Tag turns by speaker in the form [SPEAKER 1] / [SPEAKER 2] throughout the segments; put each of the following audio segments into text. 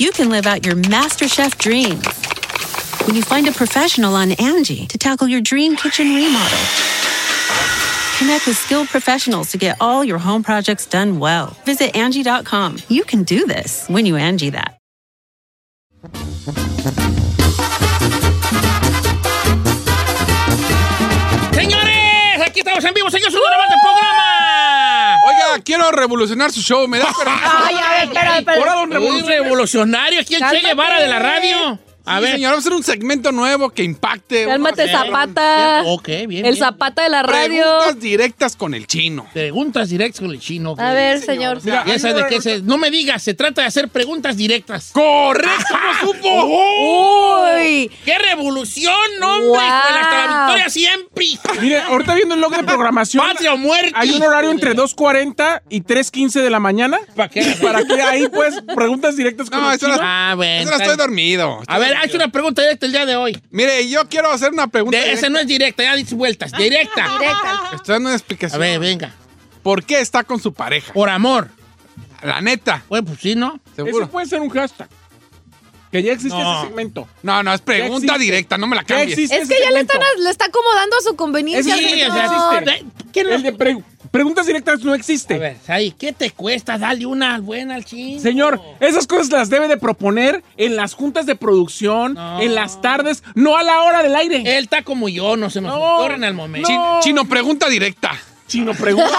[SPEAKER 1] You can live out your MasterChef dreams when you find a professional on Angie to tackle your dream kitchen remodel. Connect with skilled professionals to get all your home projects done well. Visit Angie.com. You can do this when you Angie that.
[SPEAKER 2] Señores, aquí estamos en vivo, señor, su nuevo programa.
[SPEAKER 3] Quiero revolucionar su show, ¿me da permiso?
[SPEAKER 4] Ay, a ver, espera, espera.
[SPEAKER 3] Ahora, don Revolucionario.
[SPEAKER 2] aquí el Che. Guevara de la radio. A
[SPEAKER 3] Sí,
[SPEAKER 2] ver.
[SPEAKER 3] señor, vamos a hacer un segmento nuevo que impacte.
[SPEAKER 4] Cálmate,
[SPEAKER 3] hacer
[SPEAKER 4] Zapata.
[SPEAKER 2] Ok, bien.
[SPEAKER 4] El
[SPEAKER 2] bien.
[SPEAKER 4] Zapata de la radio.
[SPEAKER 3] Preguntas directas con el chino.
[SPEAKER 2] Preguntas directas con el chino.
[SPEAKER 4] A ver, señor.
[SPEAKER 3] Mira,
[SPEAKER 2] ¿Y esa de qué se- No me digas, se trata de hacer preguntas directas.
[SPEAKER 3] ¡Correcto! ¿Cómo supo?
[SPEAKER 2] ¡Oh!
[SPEAKER 4] Uy.
[SPEAKER 2] ¡Qué revolución, hombre!
[SPEAKER 4] Wow.
[SPEAKER 2] Hasta la victoria siempre.
[SPEAKER 5] Mire, ahorita viendo el log de programación,
[SPEAKER 2] Patria o muerte.
[SPEAKER 5] hay un horario entre 2.40 y 3.15 de la mañana.
[SPEAKER 2] ¿Para qué?
[SPEAKER 5] Para que ahí, pues, preguntas directas con
[SPEAKER 3] No,
[SPEAKER 5] el chino.
[SPEAKER 3] no-
[SPEAKER 2] Ah, bueno.
[SPEAKER 3] Eso no estoy dormido.
[SPEAKER 2] A ver, haz una pregunta directa el día de hoy.
[SPEAKER 3] Mire, yo quiero hacer una pregunta.
[SPEAKER 2] De, esa no es directa, ya dices vueltas. Directa.
[SPEAKER 4] Directa.
[SPEAKER 3] Estoy dando una
[SPEAKER 2] A
[SPEAKER 3] explicación.
[SPEAKER 2] ver, venga.
[SPEAKER 3] ¿Por qué está con su pareja?
[SPEAKER 2] Por amor.
[SPEAKER 3] La neta.
[SPEAKER 2] Bueno, pues sí, ¿no?
[SPEAKER 3] Seguro.
[SPEAKER 5] Ese puede ser un hashtag. Que ya existe
[SPEAKER 2] No.
[SPEAKER 5] ese segmento.
[SPEAKER 3] No, no, es pregunta directa, no me la
[SPEAKER 5] Ya
[SPEAKER 3] cambies.
[SPEAKER 5] existe
[SPEAKER 4] Es que ya le están, le está acomodando a su conveniencia.
[SPEAKER 2] Sí,
[SPEAKER 5] segmento
[SPEAKER 2] o sea,
[SPEAKER 5] no existe.
[SPEAKER 2] de- ¿quién lo-
[SPEAKER 5] El de preguntas directas no existe.
[SPEAKER 2] A ver, ahí, ¿qué te cuesta darle una buena al chino?
[SPEAKER 5] Señor, esas cosas las debe de proponer en las juntas de producción,
[SPEAKER 2] No.
[SPEAKER 5] en las tardes, no a la hora del aire.
[SPEAKER 2] Él está como yo, no se nos
[SPEAKER 5] No,
[SPEAKER 2] ocurren al momento.
[SPEAKER 5] no.
[SPEAKER 3] Chino, pregunta directa.
[SPEAKER 5] Chino, pregunta.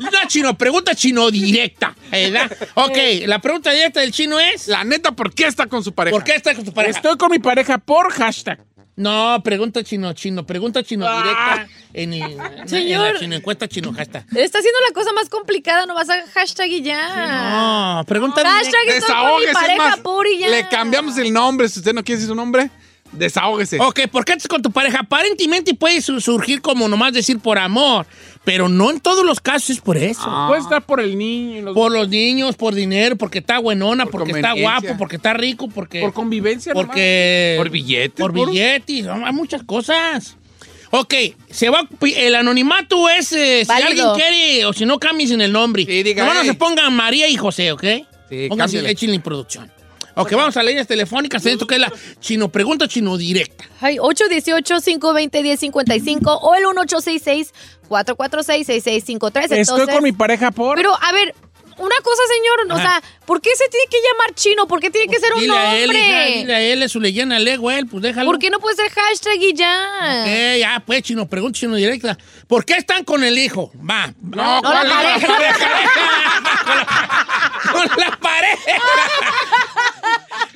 [SPEAKER 2] Una chino, pregunta chino directa. ¿verdad? Ok, la pregunta directa del chino es:
[SPEAKER 3] La neta, ¿por qué está con su pareja?
[SPEAKER 2] ¿Por qué estás con tu pareja?
[SPEAKER 5] Estoy con mi pareja por hashtag.
[SPEAKER 2] No, pregunta chino, chino, pregunta chino
[SPEAKER 5] Ah.
[SPEAKER 2] directa en, en- en
[SPEAKER 4] Señor.
[SPEAKER 2] la chino encuesta chino hashtag.
[SPEAKER 4] Está haciendo la cosa más complicada, no vas a hashtag y ya.
[SPEAKER 2] No, pregunta
[SPEAKER 4] Hashtag con mi
[SPEAKER 3] Desahógese, es
[SPEAKER 4] pareja
[SPEAKER 3] más.
[SPEAKER 4] por y ya.
[SPEAKER 3] Le cambiamos el nombre. Si usted no quiere decir su nombre, desahógese.
[SPEAKER 2] Ok, ¿por qué estás con tu pareja? Aparentemente puede su- surgir como nomás decir por amor, pero no en todos los casos es por eso.
[SPEAKER 3] Ah.
[SPEAKER 5] Puede estar por el niño, y los-
[SPEAKER 2] Por los niños, por dinero, porque está buenona,
[SPEAKER 3] Por
[SPEAKER 2] porque está guapo, porque está rico, porque...
[SPEAKER 5] por convivencia. nomás.
[SPEAKER 2] porque...
[SPEAKER 3] Por billetes.
[SPEAKER 2] Por billetes, hay muchas cosas. Ok, se va, el anonimato es eh, si alguien quiere, o si no cambies en el nombre.
[SPEAKER 3] Sí, diga,
[SPEAKER 2] no se pongan María y José, ¿ok?
[SPEAKER 3] Sí,
[SPEAKER 2] Pónganse, échenle en producción. Ok, vamos a líneas telefónicas. Esto que es la chino pregunta, chino directa.
[SPEAKER 4] Ay, 818-520-1055 o el 1866-446-6653.
[SPEAKER 5] Estoy
[SPEAKER 4] Entonces,
[SPEAKER 5] con mi pareja por.
[SPEAKER 4] Pero, a ver, una cosa, señor, o sea, ¿por qué se tiene que llamar chino? ¿Por qué tiene que ser un
[SPEAKER 2] Dile a él, hija,
[SPEAKER 4] nombre?
[SPEAKER 2] dile a él, es su leyenda, lego él, pues déjalo.
[SPEAKER 4] ¿Por qué no puede ser hashtag y ya?
[SPEAKER 2] Ok, ya, pues, chino, pregunta, chino directa. ¿Por qué están con el hijo? Va.
[SPEAKER 3] No,
[SPEAKER 4] No, la
[SPEAKER 3] ¿cuál?
[SPEAKER 4] pareja.
[SPEAKER 2] con la pareja.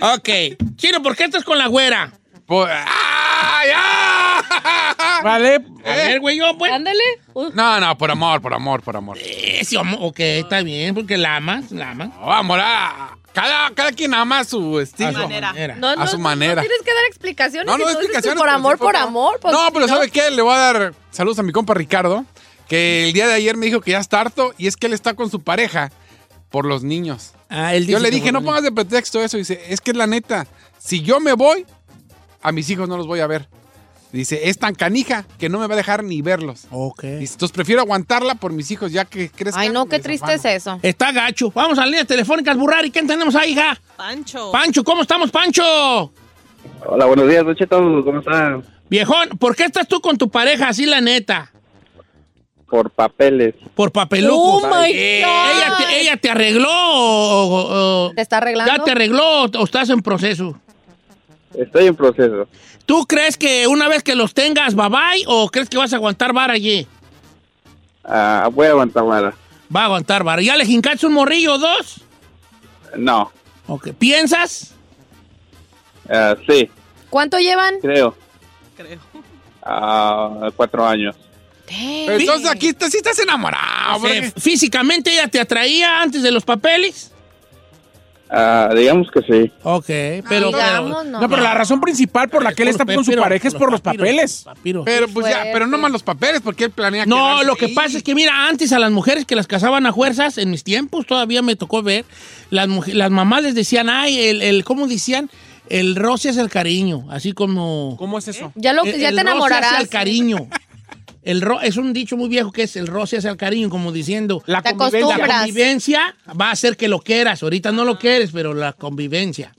[SPEAKER 2] ok. Chino, ¿por qué estás con la güera?
[SPEAKER 3] Por- ¡Ah, ya!
[SPEAKER 5] Vale.
[SPEAKER 2] A ver, güey, yo, pues.
[SPEAKER 4] Ándale. Uh,
[SPEAKER 3] No, no, por amor, por amor, por amor.
[SPEAKER 2] Sí, homo- ok, está bien, porque la amas, la amas.
[SPEAKER 3] No, amor, ah, cada, cada quien ama a su estilo.
[SPEAKER 2] A su manera.
[SPEAKER 4] no, no,
[SPEAKER 3] A su
[SPEAKER 4] no,
[SPEAKER 3] manera.
[SPEAKER 4] No tienes que dar explicaciones.
[SPEAKER 3] No, no, explicaciones.
[SPEAKER 4] Por amor, por
[SPEAKER 3] por-
[SPEAKER 4] amor. pues,
[SPEAKER 3] no, pero ¿sabe qué? Le voy a dar saludos a mi compa Ricardo, que el día de ayer me dijo que ya está harto y es que él está con su pareja por los niños.
[SPEAKER 2] Ah, él
[SPEAKER 3] Yo
[SPEAKER 2] dice
[SPEAKER 3] le
[SPEAKER 2] que
[SPEAKER 3] dije, no pongas de pretexto eso. Dice, es que es la neta, si yo me voy, a mis hijos no los voy a ver. Dice, es tan canija que no me va a dejar ni verlos.
[SPEAKER 2] Ok.
[SPEAKER 3] Dice, entonces prefiero aguantarla por mis hijos ya que crezcan.
[SPEAKER 4] Ay, no, qué triste es
[SPEAKER 3] afano".
[SPEAKER 4] eso.
[SPEAKER 2] Está gacho. Vamos a las líneas telefónicas, Burrari. ¿Quién tenemos ahí, hija?
[SPEAKER 6] Pancho.
[SPEAKER 2] Pancho, ¿cómo estamos, Pancho?
[SPEAKER 7] Hola, buenos días, Don Cheto, ¿cómo están?
[SPEAKER 2] Viejón, ¿por qué estás tú con tu pareja así, la neta?
[SPEAKER 7] Por papeles.
[SPEAKER 2] Por papeluco.
[SPEAKER 4] Oh, my
[SPEAKER 2] Eh,
[SPEAKER 4] God.
[SPEAKER 2] ella, te, ella te arregló o, o- o-
[SPEAKER 4] ¿Te está arreglando?
[SPEAKER 2] ya te arregló o, o estás en proceso?
[SPEAKER 7] Estoy en proceso.
[SPEAKER 2] ¿Tú crees que una vez que los tengas, bye bye, o crees que vas a aguantar vara allí?
[SPEAKER 7] Ah, voy a aguantar vara.
[SPEAKER 2] Va a aguantar vara. ¿Ya le jincaste un morrillo o dos?
[SPEAKER 7] No,
[SPEAKER 2] Ok. ¿Piensas?
[SPEAKER 7] Ah, sí,
[SPEAKER 4] ¿Cuánto llevan?
[SPEAKER 7] creo.
[SPEAKER 6] Creo.
[SPEAKER 7] Ah, cuatro años.
[SPEAKER 3] Entonces aquí estás- sí estás enamorado.
[SPEAKER 2] O sea,
[SPEAKER 3] porque-
[SPEAKER 2] ¿Físicamente ella te atraía antes de los papeles?
[SPEAKER 7] Ah, digamos que sí.
[SPEAKER 2] Ok, pero...
[SPEAKER 4] Digamos, no.
[SPEAKER 5] No, pero la razón principal por la que él está con su pareja es por los papeles.
[SPEAKER 2] papiros.
[SPEAKER 3] Pero pues ya, pero no más los papeles, porque él planea
[SPEAKER 2] No, lo que
[SPEAKER 3] ahí.
[SPEAKER 2] pasa es que, mira, antes a las mujeres que las casaban a fuerzas, en mis tiempos todavía me tocó ver, las, las mamás les decían, ay, el, el ¿cómo decían? El roce es el cariño, así como...
[SPEAKER 5] ¿Cómo es eso?
[SPEAKER 4] Ya, lo,
[SPEAKER 2] El-
[SPEAKER 4] ya
[SPEAKER 2] el
[SPEAKER 4] te
[SPEAKER 2] roce
[SPEAKER 4] enamorarás.
[SPEAKER 2] hace el cariño. El ro- es un dicho muy viejo que es el roce hacia el cariño, como diciendo,
[SPEAKER 5] La convivencia.
[SPEAKER 2] la
[SPEAKER 4] acostumbras.
[SPEAKER 2] convivencia va a hacer que lo quieras. Ahorita no lo quieres, pero la convivencia.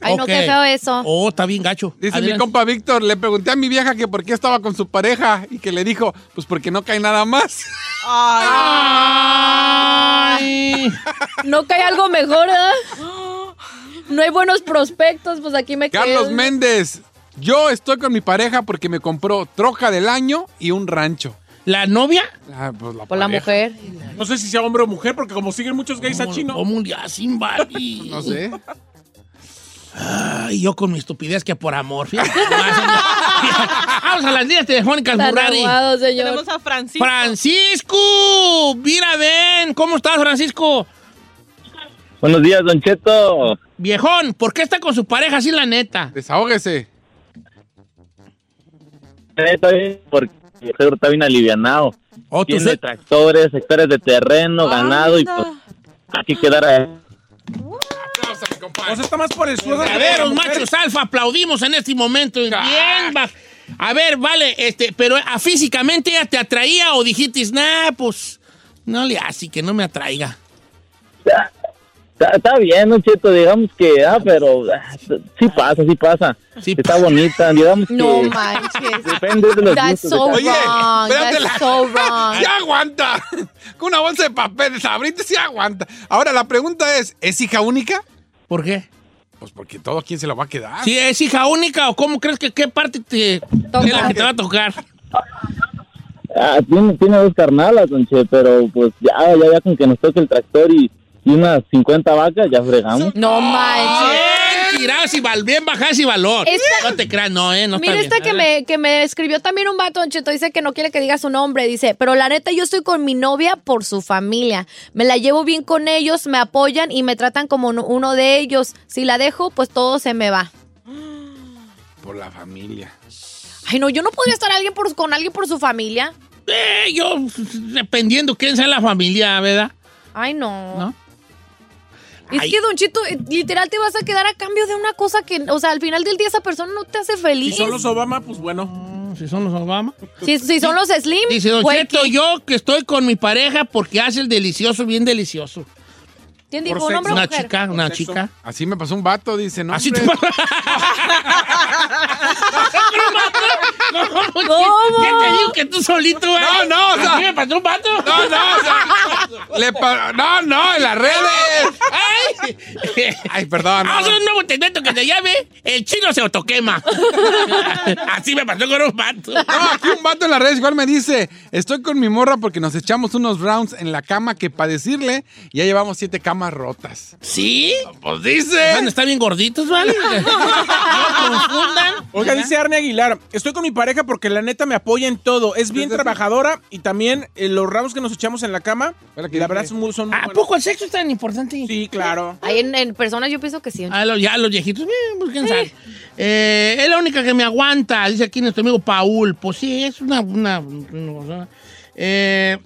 [SPEAKER 4] Ay, no, qué feo eso.
[SPEAKER 2] Oh, está bien gacho.
[SPEAKER 3] Dice mi compa Víctor, le pregunté a mi vieja que por qué estaba con su pareja y que le dijo, pues porque no cae nada más.
[SPEAKER 2] Ay.
[SPEAKER 4] No cae algo mejor, ¿eh? No hay buenos prospectos, pues aquí me
[SPEAKER 3] Carlos
[SPEAKER 4] quedo.
[SPEAKER 3] Méndez, yo estoy con mi pareja porque me compró troca del año y un rancho.
[SPEAKER 2] ¿La novia?
[SPEAKER 3] Ah, pues la
[SPEAKER 4] Por la
[SPEAKER 3] pareja.
[SPEAKER 4] mujer.
[SPEAKER 5] No sé si sea hombre o mujer, porque como siguen muchos gays a chino.
[SPEAKER 2] ¿Cómo le hacen, Bali?
[SPEAKER 3] No sé.
[SPEAKER 2] Ay, yo con mi estupidez que por amor. fíjate. Vamos a las líneas telefónicas,
[SPEAKER 4] Tan
[SPEAKER 2] Murari.
[SPEAKER 6] Tenemos a Francisco.
[SPEAKER 2] Francisco, mira, ven. ¿Cómo estás, Francisco?
[SPEAKER 8] Buenos días, Don Cheto.
[SPEAKER 2] Viejón, ¿por qué está con su pareja así, la neta?
[SPEAKER 3] Desahógese.
[SPEAKER 8] Está bien, porque el seguro está bien alivianado.
[SPEAKER 2] Oh,
[SPEAKER 8] Tiene
[SPEAKER 2] se-
[SPEAKER 8] tractores, hectáreas de terreno, ganado y pues aquí quedara.
[SPEAKER 5] O sea, está más por el suegro. que por la
[SPEAKER 2] Verdaderos
[SPEAKER 5] mujer.
[SPEAKER 2] machos alfa, aplaudimos en este momento. Bien, va. A ver, vale, este, pero a físicamente ella te atraía o dijiste, nah, pues no le hace que no me atraiga.
[SPEAKER 8] Está, está bien, Don Cheto, digamos que, ah, pero ah, sí pasa, sí pasa.
[SPEAKER 2] Sí
[SPEAKER 8] está bonita, digamos que
[SPEAKER 4] No manches.
[SPEAKER 8] depende de los
[SPEAKER 4] That's
[SPEAKER 8] gustos
[SPEAKER 4] so
[SPEAKER 3] Oye,
[SPEAKER 4] wrong.
[SPEAKER 3] espérate
[SPEAKER 4] That's
[SPEAKER 3] la-
[SPEAKER 4] so wrong.
[SPEAKER 3] ¡Ya aguanta! Con una bolsa de papel, sabrita sí aguanta. Ahora, la pregunta es, ¿es hija única?
[SPEAKER 2] ¿Por qué?
[SPEAKER 3] Pues porque todo quién se lo va a quedar.
[SPEAKER 2] Si es hija única o cómo crees que qué parte te, es la que te va a tocar.
[SPEAKER 8] Ah, tiene, tiene dos carnalas, Don Che, pero pues ya, ya, ya con que nos toque el tractor y, y unas 50 vacas, ya fregamos.
[SPEAKER 4] No manches.
[SPEAKER 2] Bien tirado y val, bien bajás y valor.
[SPEAKER 4] Esta-
[SPEAKER 2] No te creas, no, eh, no
[SPEAKER 4] Mira
[SPEAKER 2] está
[SPEAKER 4] esta
[SPEAKER 2] bien.
[SPEAKER 4] que me, que me escribió también un vato, Cheto, dice que no quiere que diga su nombre, dice, pero la neta yo estoy con mi novia por su familia, me la llevo bien con ellos, me apoyan y me tratan como uno- uno de ellos, si la dejo pues todo se me va.
[SPEAKER 3] Por la familia.
[SPEAKER 4] Ay no, yo no podría estar alguien por, con alguien por su familia.
[SPEAKER 2] Eh, yo, dependiendo quién sea la familia, ¿verdad?
[SPEAKER 4] Ay no.
[SPEAKER 2] ¿No?
[SPEAKER 4] Es
[SPEAKER 2] Ay.
[SPEAKER 4] que Don Chito, eh, literal te vas a quedar a cambio de una cosa que, o sea, al final del día esa persona no te hace
[SPEAKER 5] Si
[SPEAKER 4] feliz.
[SPEAKER 5] son los Obama, pues bueno.
[SPEAKER 2] Mm, Si son los Obama.
[SPEAKER 4] Si, si son los Slim,
[SPEAKER 2] Dice Don yo que estoy con mi pareja porque hace el delicioso bien delicioso.
[SPEAKER 4] ¿quién
[SPEAKER 5] por
[SPEAKER 4] dijo? ¿Un hombre o
[SPEAKER 2] Una
[SPEAKER 4] mujer?
[SPEAKER 2] chica, una
[SPEAKER 5] sexo.
[SPEAKER 2] chica.
[SPEAKER 3] Así me pasó un vato, dice, ¿no?
[SPEAKER 2] Así te
[SPEAKER 3] hombre?
[SPEAKER 4] ¿Cómo?
[SPEAKER 2] ¿Qué te digo que tú solito? eh?
[SPEAKER 3] No, no, o sea-
[SPEAKER 2] ¿Así me pasó un vato?
[SPEAKER 3] No, no, o sea, le no, no, en las redes.
[SPEAKER 2] ¡Ay!
[SPEAKER 3] Ay, perdón.
[SPEAKER 2] Vamos a hacer
[SPEAKER 3] No.
[SPEAKER 2] un nuevo segmento que se llame El chino se autoquema. Así me pasó con un vato.
[SPEAKER 3] No, aquí un vato en las redes igual me dice, estoy con mi morra porque nos echamos unos rounds en la cama que para decirle, ya llevamos siete camas rotas.
[SPEAKER 2] ¿Sí?
[SPEAKER 3] Pues dice.
[SPEAKER 2] A estar bien gorditos, ¿vale? No confundan.
[SPEAKER 5] Oiga, dice Arne Aguilar, estoy con mi pareja porque la neta me apoya en todo. Es bien trabajadora y también eh, los rounds que nos echamos en la cama,
[SPEAKER 3] La
[SPEAKER 5] verdad son muy, son muy
[SPEAKER 2] ¿A
[SPEAKER 5] buenos.
[SPEAKER 2] poco el sexo es tan importante?
[SPEAKER 5] Sí, claro.
[SPEAKER 4] Ahí en, en personas yo pienso que sí.
[SPEAKER 2] A los, ya los viejitos, bien, pues quién sabe. Eh, es la única que me aguanta, dice aquí nuestro amigo Paul. Pues sí, es una. una. Eh,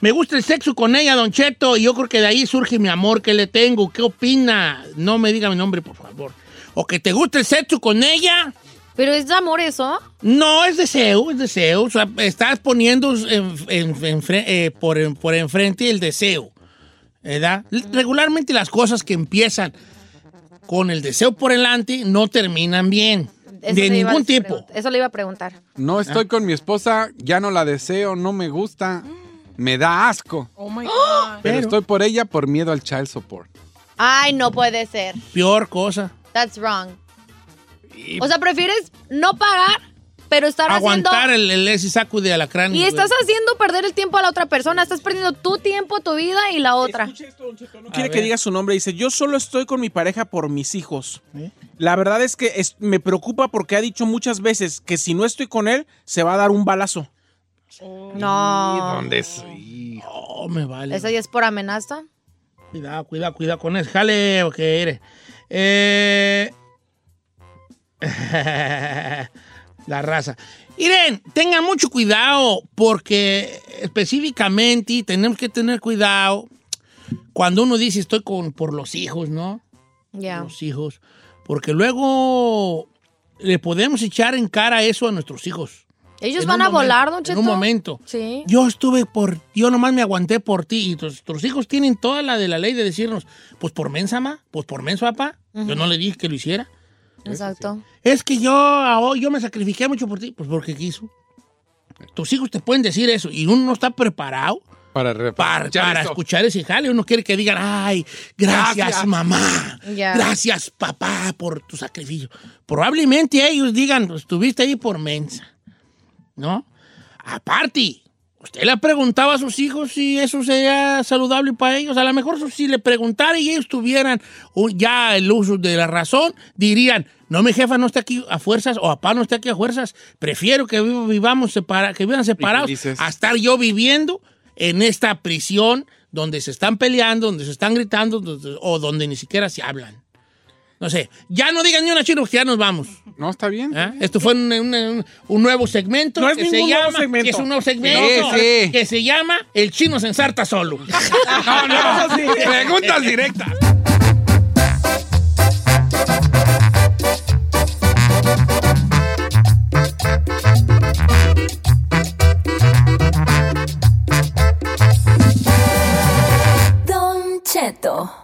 [SPEAKER 2] me gusta el sexo con ella, Don Cheto, y yo creo que de ahí surge mi amor que le tengo. ¿Qué opina? No me diga mi nombre, por favor. O que te gusta el sexo con ella.
[SPEAKER 4] Pero es de amor eso.
[SPEAKER 2] No, es deseo, es deseo. O sea, estás poniendo en- en- en eh, por, en- por enfrente el deseo. ¿Verdad? Regularmente las cosas que empiezan con el deseo por delante no terminan bien.
[SPEAKER 4] Eso
[SPEAKER 2] de ningún tipo.
[SPEAKER 4] Eso le iba a preguntar.
[SPEAKER 3] No estoy con mi esposa, ya no la deseo, no me gusta, me da asco.
[SPEAKER 6] Oh my God.
[SPEAKER 3] Pero estoy por ella por miedo al child support.
[SPEAKER 4] Ay, no puede ser.
[SPEAKER 2] Peor cosa.
[SPEAKER 4] That's wrong. O sea, prefieres no pagar, pero estar
[SPEAKER 2] Aguantar
[SPEAKER 4] haciendo...
[SPEAKER 2] el, el ese saco de alacrán.
[SPEAKER 4] Y estás haciendo perder el tiempo a la otra persona. Estás perdiendo tu tiempo, tu vida y la otra.
[SPEAKER 5] Escucha esto, Don Cheto, No quiere que diga su nombre. Dice, yo solo estoy con mi pareja por mis hijos. La verdad es que es- me preocupa porque ha dicho muchas veces que si no estoy con él, se va a dar un balazo.
[SPEAKER 4] No.
[SPEAKER 3] ¿Dónde soy?
[SPEAKER 2] Oh, me vale.
[SPEAKER 4] ¿Eso ya es por amenaza?
[SPEAKER 2] Cuidado, cuidado, cuidado con eso. Jale, que eres. Eh... La raza. Miren, tengan mucho cuidado porque específicamente tenemos que tener cuidado cuando uno dice estoy con por los hijos, ¿no?
[SPEAKER 4] Ya.
[SPEAKER 2] Los hijos. Porque luego le podemos echar en cara eso a nuestros hijos.
[SPEAKER 4] Ellos
[SPEAKER 2] En
[SPEAKER 4] van a
[SPEAKER 2] momento,
[SPEAKER 4] volar, don Cheto.
[SPEAKER 2] En un momento.
[SPEAKER 4] Sí.
[SPEAKER 2] Yo estuve por, yo nomás me aguanté por ti y tus, nuestros hijos tienen toda la de la ley de decirnos, pues por mensa, ma, pues por menso, papá. Yo no le dije que lo hiciera.
[SPEAKER 4] Exacto.
[SPEAKER 2] Es que yo, yo me sacrifiqué mucho por ti, pues porque quiso. Tus hijos te pueden decir eso y uno no está preparado
[SPEAKER 3] Para,
[SPEAKER 2] para,
[SPEAKER 3] escuchar
[SPEAKER 2] para escuchar ese jale. Uno quiere que digan, ay, gracias,
[SPEAKER 3] Gracias.
[SPEAKER 2] mamá, gracias papá por tu sacrificio. Probablemente ellos digan, estuviste ahí por mensa, ¿no? Aparte, usted le preguntaba a sus hijos si eso sería saludable para ellos. A lo mejor si le preguntara y ellos tuvieran ya el uso de la razón, dirían, no, mi jefa no está aquí a fuerzas o papá no está aquí a fuerzas. Prefiero que vi- vivamos separa- que vivan separados a estar yo viviendo en esta prisión donde se están peleando, donde se están gritando donde- o donde ni siquiera se hablan. No sé, ya no digan ni una chino, que ya nos vamos.
[SPEAKER 3] No, está bien.
[SPEAKER 2] ¿Ah? Esto fue un, un- un nuevo segmento
[SPEAKER 5] No es
[SPEAKER 2] que se
[SPEAKER 5] nuevo
[SPEAKER 2] llama,
[SPEAKER 5] segmento.
[SPEAKER 2] que es un nuevo segmento
[SPEAKER 3] Sí, sí.
[SPEAKER 2] que se llama El chino se ensarta solo.
[SPEAKER 3] No, no. Preguntas directas.
[SPEAKER 6] Don Cheto.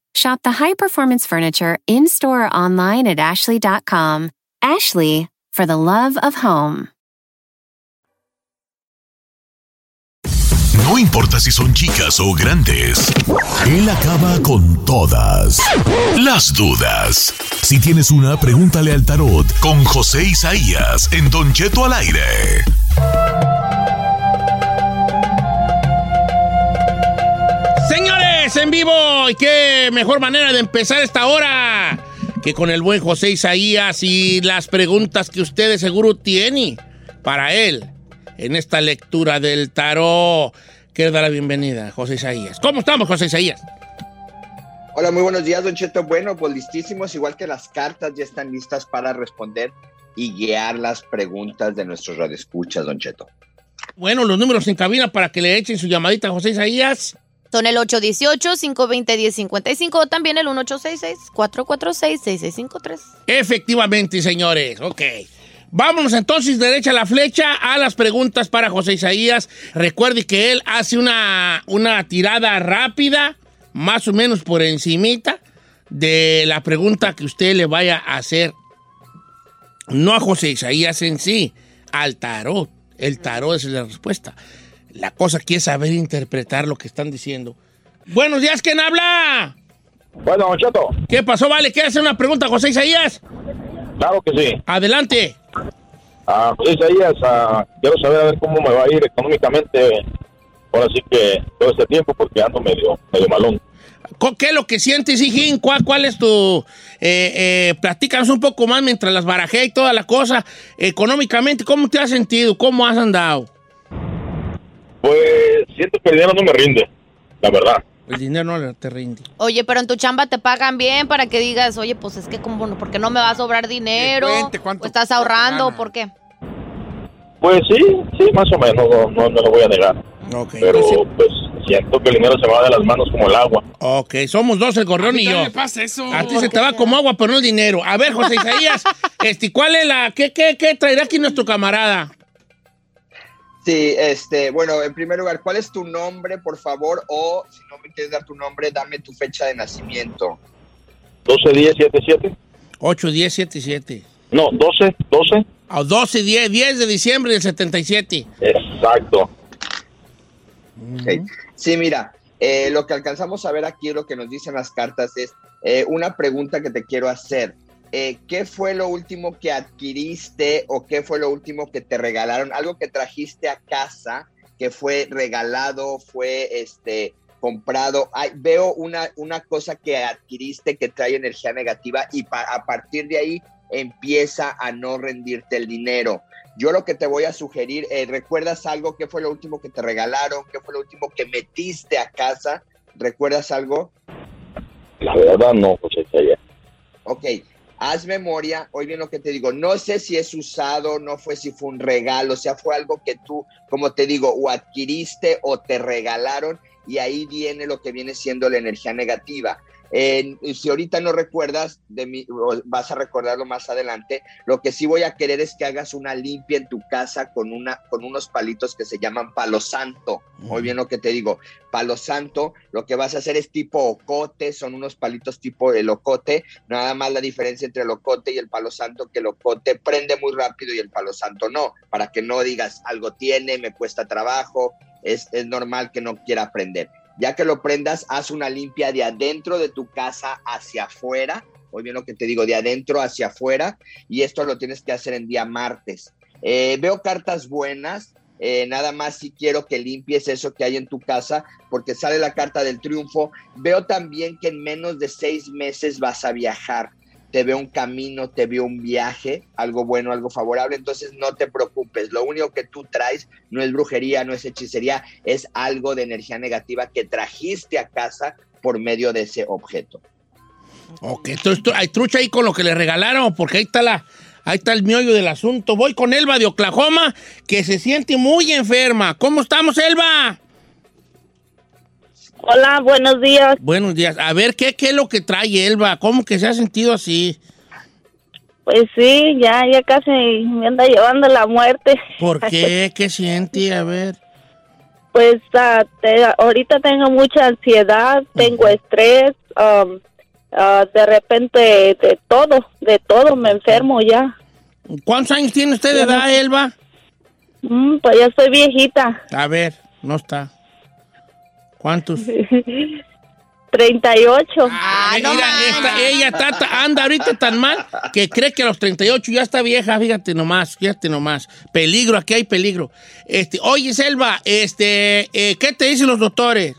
[SPEAKER 9] Shop the high performance furniture in store or online at ashley.com. Ashley, for the love of home.
[SPEAKER 10] No importa si son chicas o grandes, él acaba con todas las dudas. Si tienes una, pregúntale al tarot con José Isaías en Don Cheto al aire.
[SPEAKER 2] Señores, en vivo, y qué mejor manera de empezar esta hora que con el buen José Isaías y las preguntas que ustedes seguro tienen para él en esta lectura del tarot. Quiero dar la bienvenida José Isaías. ¿Cómo estamos, José Isaías?
[SPEAKER 11] Hola, muy buenos días, Don Cheto. Bueno, pues listísimos, igual que las cartas ya están listas para responder y guiar las preguntas de nuestros radioescuchas, Don Cheto.
[SPEAKER 2] Bueno, los números en cabina para que le echen su llamadita a José Isaías.
[SPEAKER 4] Son el 818-520-1055 o también el 1866-446-6653.
[SPEAKER 2] Efectivamente, señores. Ok. Vámonos entonces derecha a la flecha a las preguntas para José Isaías. Recuerde que él hace una, una tirada rápida, más o menos por encimita, de la pregunta que usted le vaya a hacer. No a José Isaías en sí, al tarot. El tarot es la respuesta. La cosa aquí es saber interpretar lo que están diciendo. Buenos días, ¿quién habla?
[SPEAKER 12] Bueno, Don Cheto.
[SPEAKER 2] ¿Qué pasó? Vale, ¿qué hace una pregunta, José Isaías?
[SPEAKER 12] Claro que sí.
[SPEAKER 2] Adelante.
[SPEAKER 12] Ah, José Isaías, ah, quiero saber a ver cómo me va a ir económicamente ahora sí que todo este tiempo porque ando medio, medio malón.
[SPEAKER 2] ¿Qué es lo que sientes, hijín? ¿Cuál, cuál es tu...? Eh, eh, platícanos un poco más mientras las barajé y toda la cosa. Económicamente, ¿cómo te has sentido? ¿Cómo has andado?
[SPEAKER 12] Pues siento que el dinero no me rinde, la verdad.
[SPEAKER 2] El dinero no te rinde.
[SPEAKER 4] Oye, pero en tu chamba te pagan bien para que digas, oye, pues es que como, no- ¿por qué no me va a sobrar dinero?
[SPEAKER 3] cuente cuánto-
[SPEAKER 4] ¿O estás ahorrando? ¿Por qué?
[SPEAKER 12] Pues sí, sí, más o menos, no, no, no lo voy a negar. Pero pues siento que el dinero se me va de las manos como el agua.
[SPEAKER 2] Ok, somos dos, el gorrión y yo.
[SPEAKER 3] pasa eso?
[SPEAKER 2] A ti se te va como agua, pero no el dinero. A ver, José Isaías, este, ¿cuál es la... ¿Qué, qué, qué traerá aquí nuestro camarada?
[SPEAKER 11] Sí, este, bueno, en primer lugar, ¿cuál es tu nombre, por favor? O si no me quieres dar tu nombre, dame tu fecha de nacimiento.
[SPEAKER 12] 12, 10, 7, 7.
[SPEAKER 2] 8, 10, 7, 7.
[SPEAKER 12] No, 12, 12.
[SPEAKER 2] O 12, 10, 10 de diciembre del 77.
[SPEAKER 12] Exacto.
[SPEAKER 11] Ok. Sí, mira, eh, lo que alcanzamos a ver aquí, lo que nos dicen las cartas es eh, una pregunta que te quiero hacer. Eh, ¿Qué fue lo último que adquiriste o qué fue lo último que te regalaron? Algo que trajiste a casa, que fue regalado, fue este comprado. Ay, veo una, una cosa que adquiriste que trae energía negativa y pa- a partir de ahí empieza a no rendirte el dinero. Yo lo que te voy a sugerir, eh, ¿recuerdas algo? ¿Qué fue lo último que te regalaron? ¿Qué fue lo último que metiste a casa? ¿Recuerdas algo?
[SPEAKER 12] La verdad no, José Isaías.
[SPEAKER 11] Ok, haz memoria, hoy bien lo que te digo, no sé si es usado, no fue si fue un regalo, o sea, fue algo que tú, como te digo, o adquiriste o te regalaron y ahí viene lo que viene siendo la energía negativa. Eh, si ahorita no recuerdas, de mí, vas a recordarlo más adelante, lo que sí voy a querer es que hagas una limpia en tu casa con, una, con unos palitos que se llaman palo santo. Muy bien lo que te digo, palo santo, lo que vas a hacer es tipo ocote, son unos palitos tipo el ocote, nada más la diferencia entre el ocote y el palo santo, que el ocote prende muy rápido y el palo santo no, para que no digas algo tiene, me cuesta trabajo, es, es normal que no quiera aprender. Ya que lo prendas, haz una limpia de adentro de tu casa hacia afuera, hoy bien lo que te digo, de adentro hacia afuera, y esto lo tienes que hacer en día martes. Eh, veo cartas buenas, eh, nada más si quiero que limpies eso que hay en tu casa, porque sale la carta del triunfo. Veo también que en menos de seis meses vas a viajar. Te veo un camino, te veo un viaje, algo bueno, algo favorable. Entonces no te preocupes. Lo único que tú traes no es brujería, no es hechicería, es algo de energía negativa que trajiste a casa por medio de ese objeto.
[SPEAKER 2] Ok, entonces hay trucha ahí con lo que le regalaron, porque ahí está la, ahí está el miollo del asunto. Voy con Elba de Oklahoma, que se siente muy enferma. ¿Cómo estamos, Elba?
[SPEAKER 13] Hola, buenos días.
[SPEAKER 2] Buenos días. A ver, ¿qué, qué es lo que trae Elba? ¿Cómo que se ha sentido así?
[SPEAKER 13] Pues sí, ya, ya casi me anda llevando la muerte.
[SPEAKER 2] ¿Por qué? ¿Qué siente? A ver.
[SPEAKER 13] Pues ah, te- ahorita tengo mucha ansiedad, tengo estrés, um, ah, de repente de todo, de todo me enfermo ya.
[SPEAKER 2] ¿Cuántos años tiene usted de edad, Elba?
[SPEAKER 13] Mm, pues ya soy viejita.
[SPEAKER 2] A ver, no está. ¿Cuántos?
[SPEAKER 13] 38.
[SPEAKER 2] Ah, Mira, esta- ella anda ahorita tan mal que cree que a los 38 ya está vieja, fíjate nomás, fíjate nomás. Peligro, aquí hay peligro. Este, oye, Selva, este, eh, ¿qué te dicen los doctores?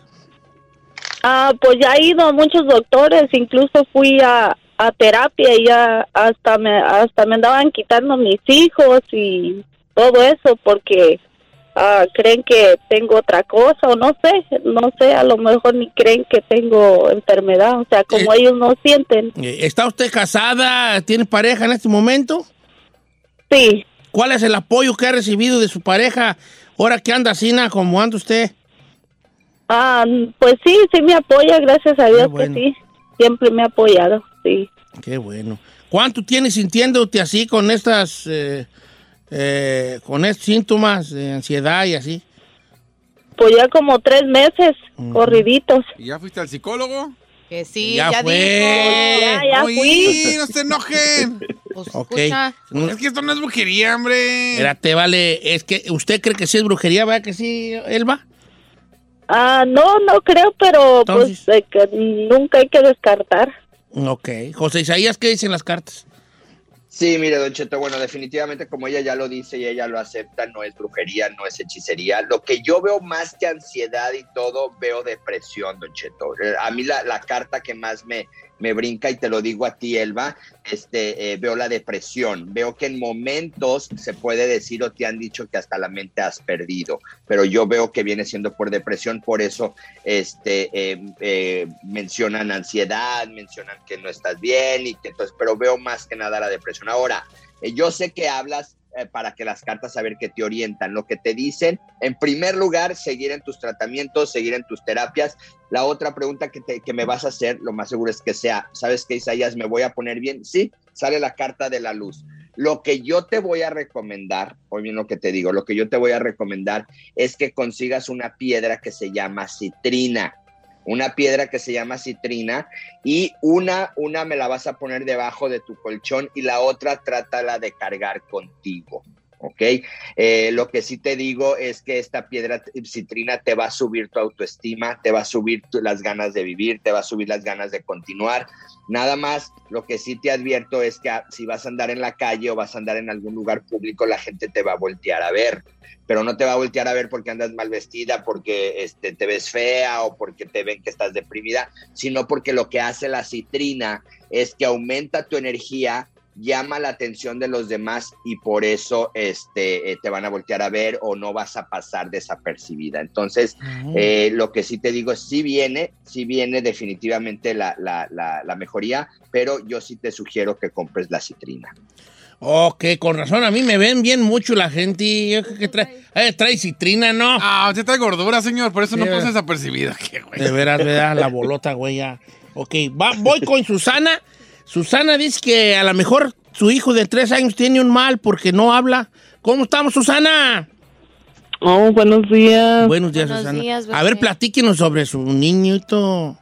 [SPEAKER 13] Ah, pues ya he ido a muchos doctores, incluso fui a, a terapia y ya hasta me, hasta me andaban quitando mis hijos y todo eso porque ah, creen que tengo otra cosa o no sé, no sé, a lo mejor ni creen que tengo enfermedad, o sea, como ellos no sienten.
[SPEAKER 2] Eh, ¿Está usted casada? ¿Tiene pareja en este momento?
[SPEAKER 13] Sí.
[SPEAKER 2] ¿Cuál es el apoyo que ha recibido de su pareja ahora que anda así, na, como anda usted?
[SPEAKER 13] Ah, pues sí, sí me apoya, gracias a Dios
[SPEAKER 2] bueno.
[SPEAKER 13] que sí, siempre me ha apoyado, sí.
[SPEAKER 2] Qué bueno. ¿Cuánto tienes sintiéndote así con estas, eh, eh, con estos síntomas de ansiedad y así?
[SPEAKER 13] Pues ya como tres meses, corriditos.
[SPEAKER 3] ¿Y ya fuiste al psicólogo?
[SPEAKER 4] Que sí,
[SPEAKER 2] Ya
[SPEAKER 4] ya,
[SPEAKER 2] fue.
[SPEAKER 4] dijo.
[SPEAKER 13] Ya, ya
[SPEAKER 3] Oye,
[SPEAKER 13] fui.
[SPEAKER 3] no se enojen.
[SPEAKER 4] Pues, escucha.
[SPEAKER 3] Es que esto no es brujería, hombre.
[SPEAKER 2] Espérate, vale. Es que usted cree que sí es brujería, ¿verdad que sí, Elba?
[SPEAKER 13] Ah, no, no creo, pero
[SPEAKER 2] Entonces-
[SPEAKER 13] pues eh, que nunca hay que descartar.
[SPEAKER 2] Ok. José Isaías, ¿qué dicen las cartas?
[SPEAKER 11] Sí, mire, Don Cheto, bueno, definitivamente como ella ya lo dice y ella lo acepta, no es brujería, no es hechicería. Lo que yo veo más que ansiedad y todo, veo depresión, Don Cheto. Eh, A mí la, la carta que más me, me brinca, y te lo digo a ti, Elba, este, eh, veo la depresión. Veo que en momentos se puede decir o te han dicho que hasta la mente has perdido, pero yo veo que viene siendo por depresión, por eso este, eh, eh, mencionan ansiedad, mencionan que no estás bien, y que entonces, pero veo más que nada la depresión. Ahora, eh, yo sé que hablas eh, para que las cartas a que te orientan, lo que te dicen, en primer lugar, seguir en tus tratamientos, seguir en tus terapias. La otra pregunta que, te- que me vas a hacer, lo más seguro es que sea, ¿sabes qué, Isaías? ¿Me voy a poner bien? Sí, sale la carta de la luz. Lo que yo te voy a recomendar, hoy bien lo que te digo, lo que yo te voy a recomendar es que consigas una piedra que se llama citrina. Una piedra que se llama citrina y una, una me la vas a poner debajo de tu colchón y la otra trátala de cargar contigo. ¿Ok? Eh, lo que sí te digo es que esta piedra citrina te va a subir tu autoestima, te va a subir las ganas de vivir, te va a subir las ganas de continuar. Nada más, lo que sí te advierto es que ah, si vas a andar en la calle o vas a andar en algún lugar público, la gente te va a voltear a ver, pero no te va a voltear a ver porque andas mal vestida, porque este, te ves fea o porque te ven que estás deprimida, sino porque lo que hace la citrina es que aumenta tu energía llama la atención de los demás y por eso este, eh, te van a voltear a ver o no vas a pasar desapercibida. Entonces, eh, lo que sí te digo es, sí viene, sí viene definitivamente la, la, la, la mejoría, pero yo sí te sugiero que compres la citrina.
[SPEAKER 2] Ok, con razón, a mí me ven bien mucho la gente. y Yo creo que trae, eh, trae citrina, ¿no?
[SPEAKER 3] Ah, usted trae gordura, señor, por eso no pasa desapercibida.
[SPEAKER 2] De veras, ¿verdad? La bolota, güey, ya. Ok, va- voy con Susana. Susana dice que a lo mejor su hijo de tres años tiene un mal porque no habla. ¿Cómo estamos, Susana?
[SPEAKER 14] Oh, buenos días.
[SPEAKER 2] Buenos días,
[SPEAKER 14] Buenos
[SPEAKER 2] Susana.
[SPEAKER 14] días,
[SPEAKER 2] a ver, platíquenos sobre su niñito.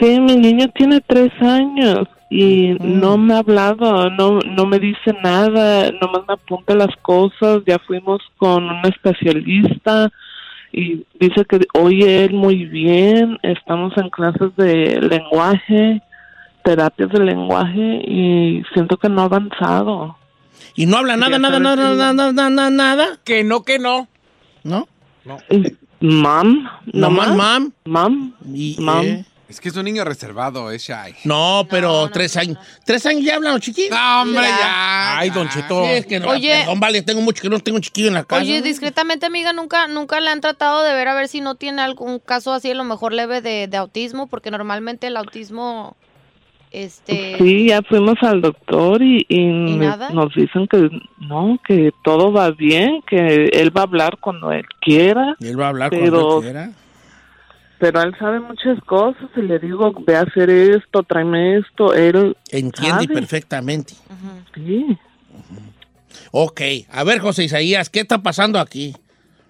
[SPEAKER 14] Sí, mi niño tiene tres años y no me ha hablado, no, no me dice nada, nomás me apunta las cosas. Ya fuimos con un especialista y dice que oye él muy bien. Estamos en clases de lenguaje, terapias de lenguaje y siento que no ha avanzado.
[SPEAKER 2] Y no habla nada, nada, nada, nada, nada, nada, nada.
[SPEAKER 5] Que no, que no.
[SPEAKER 2] ¿No?
[SPEAKER 14] Mam,
[SPEAKER 2] Nomás mam.
[SPEAKER 14] Mam.
[SPEAKER 2] Y,
[SPEAKER 14] Mam.
[SPEAKER 2] eh,
[SPEAKER 3] Es que es un niño reservado, es shy.
[SPEAKER 2] No, pero tres años. ¿Tres años ya hablan los chiquillos?
[SPEAKER 3] No, hombre, ya.
[SPEAKER 2] Ay, Don Cheto. Sí, es que no,
[SPEAKER 4] Oye.
[SPEAKER 2] perdón, vale, tengo mucho que no tengo un chiquillo en la casa.
[SPEAKER 4] Oye, discretamente, amiga, nunca, nunca le han tratado de ver a ver si no tiene algún caso así, a lo mejor leve de, de autismo, porque normalmente el autismo, este,
[SPEAKER 14] Sí, ya fuimos al doctor y, y me-
[SPEAKER 4] nada?
[SPEAKER 14] nos dicen que no, que todo va bien, que él va a hablar cuando él quiera.
[SPEAKER 2] Él va a hablar
[SPEAKER 14] pero,
[SPEAKER 2] cuando él quiera.
[SPEAKER 14] Pero él sabe muchas cosas y le digo, ve a hacer esto, tráeme esto, él
[SPEAKER 2] Entiende
[SPEAKER 14] sabe.
[SPEAKER 2] perfectamente.
[SPEAKER 14] Sí.
[SPEAKER 2] Ok, a ver, José Isaías, ¿qué está pasando aquí?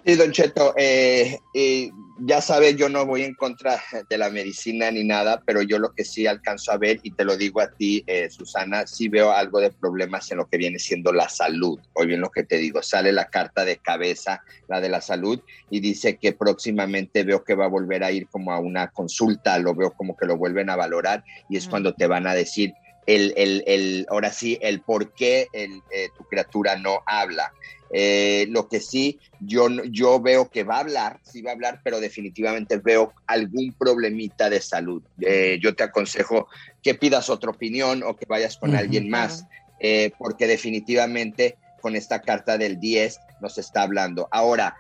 [SPEAKER 11] Sí, Don Cheto, eh, eh, ya sabes, yo no voy en contra de la medicina ni nada, pero yo lo que sí alcanzo a ver, y te lo digo a ti, eh, Susana, sí veo algo de problemas en lo que viene siendo la salud. Hoy bien lo que te digo, sale la carta de cabeza, la de la salud, y dice que próximamente veo que va a volver a ir como a una consulta, lo veo como que lo vuelven a valorar, y es cuando te van a decir el, el, el, ahora sí, el por qué el, eh, tu criatura no habla. Eh, lo que sí, yo, yo veo que va a hablar, sí va a hablar, pero definitivamente veo algún problemita de salud. Eh, yo te aconsejo que pidas otra opinión o que vayas con alguien más, porque definitivamente con esta carta del 10 nos está hablando. Ahora,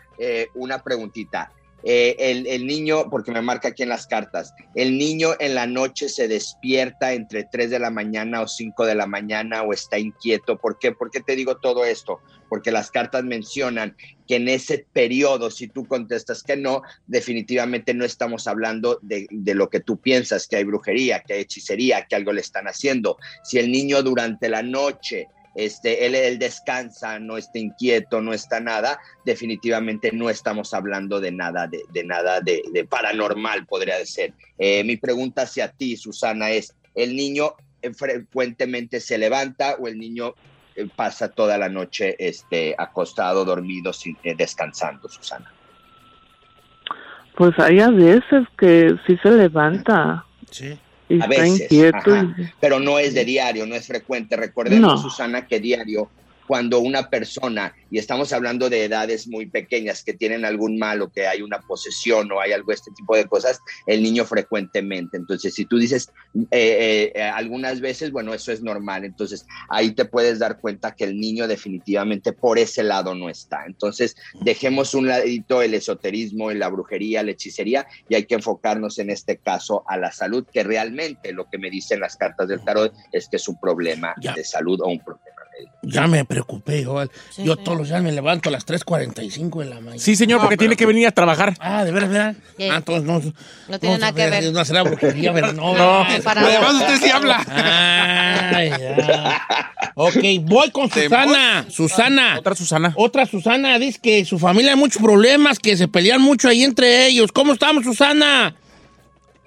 [SPEAKER 11] una preguntita. Eh, el, niño, porque me marca aquí en las cartas, el niño en la noche se despierta entre 3 de la mañana o 5 de la mañana o está inquieto. ¿Por qué? ¿Por qué te digo todo esto? Porque las cartas mencionan que en ese periodo, si tú contestas que no, definitivamente no estamos hablando de, de lo que tú piensas, que hay brujería, que hay hechicería, que algo le están haciendo. Si el niño durante la noche este, él, él descansa, no está inquieto, no está nada, definitivamente no estamos hablando de nada, de, de nada de, de paranormal, podría ser. Eh, mi pregunta hacia ti, Susana, es, ¿el niño eh, frecuentemente se levanta o el niño eh, pasa toda la noche este, acostado, dormido, sin, eh, descansando, Susana?
[SPEAKER 14] Pues hay a veces que sí se levanta.
[SPEAKER 2] Sí.
[SPEAKER 11] A veces, ajá, pero no es de diario, no es frecuente. Recordemos,
[SPEAKER 14] No.
[SPEAKER 11] Susana, que diario, cuando una persona, y estamos hablando de edades muy pequeñas que tienen algún mal o que hay una posesión o hay algo este tipo de cosas, el niño frecuentemente. Entonces, si tú dices eh, eh, eh, algunas veces, bueno, eso es normal. Entonces, ahí te puedes dar cuenta que el niño definitivamente por ese lado no está. Entonces, dejemos un ladito el esoterismo, la brujería, la hechicería y hay que enfocarnos en este caso a la salud, que realmente lo que me dicen las cartas del tarot es que es un problema de salud o un problema.
[SPEAKER 2] Ya me preocupé, yo, yo todos los días me levanto a las 3.45 de la mañana.
[SPEAKER 5] Sí, señor, porque tiene que venir a trabajar.
[SPEAKER 2] Ah, ¿de veras, verdad?
[SPEAKER 4] Sí.
[SPEAKER 2] Ah, entonces no...
[SPEAKER 4] No tiene nada que ver.
[SPEAKER 2] No será brujería, ¿verdad? No,
[SPEAKER 5] No.
[SPEAKER 3] Además, usted sí habla.
[SPEAKER 2] Ay, ya. Ok, voy con Susana. Susana.
[SPEAKER 5] Otra Susana.
[SPEAKER 2] Otra Susana dice que su familia hay muchos problemas, que se pelean mucho ahí entre ellos. ¿Cómo estamos, Susana?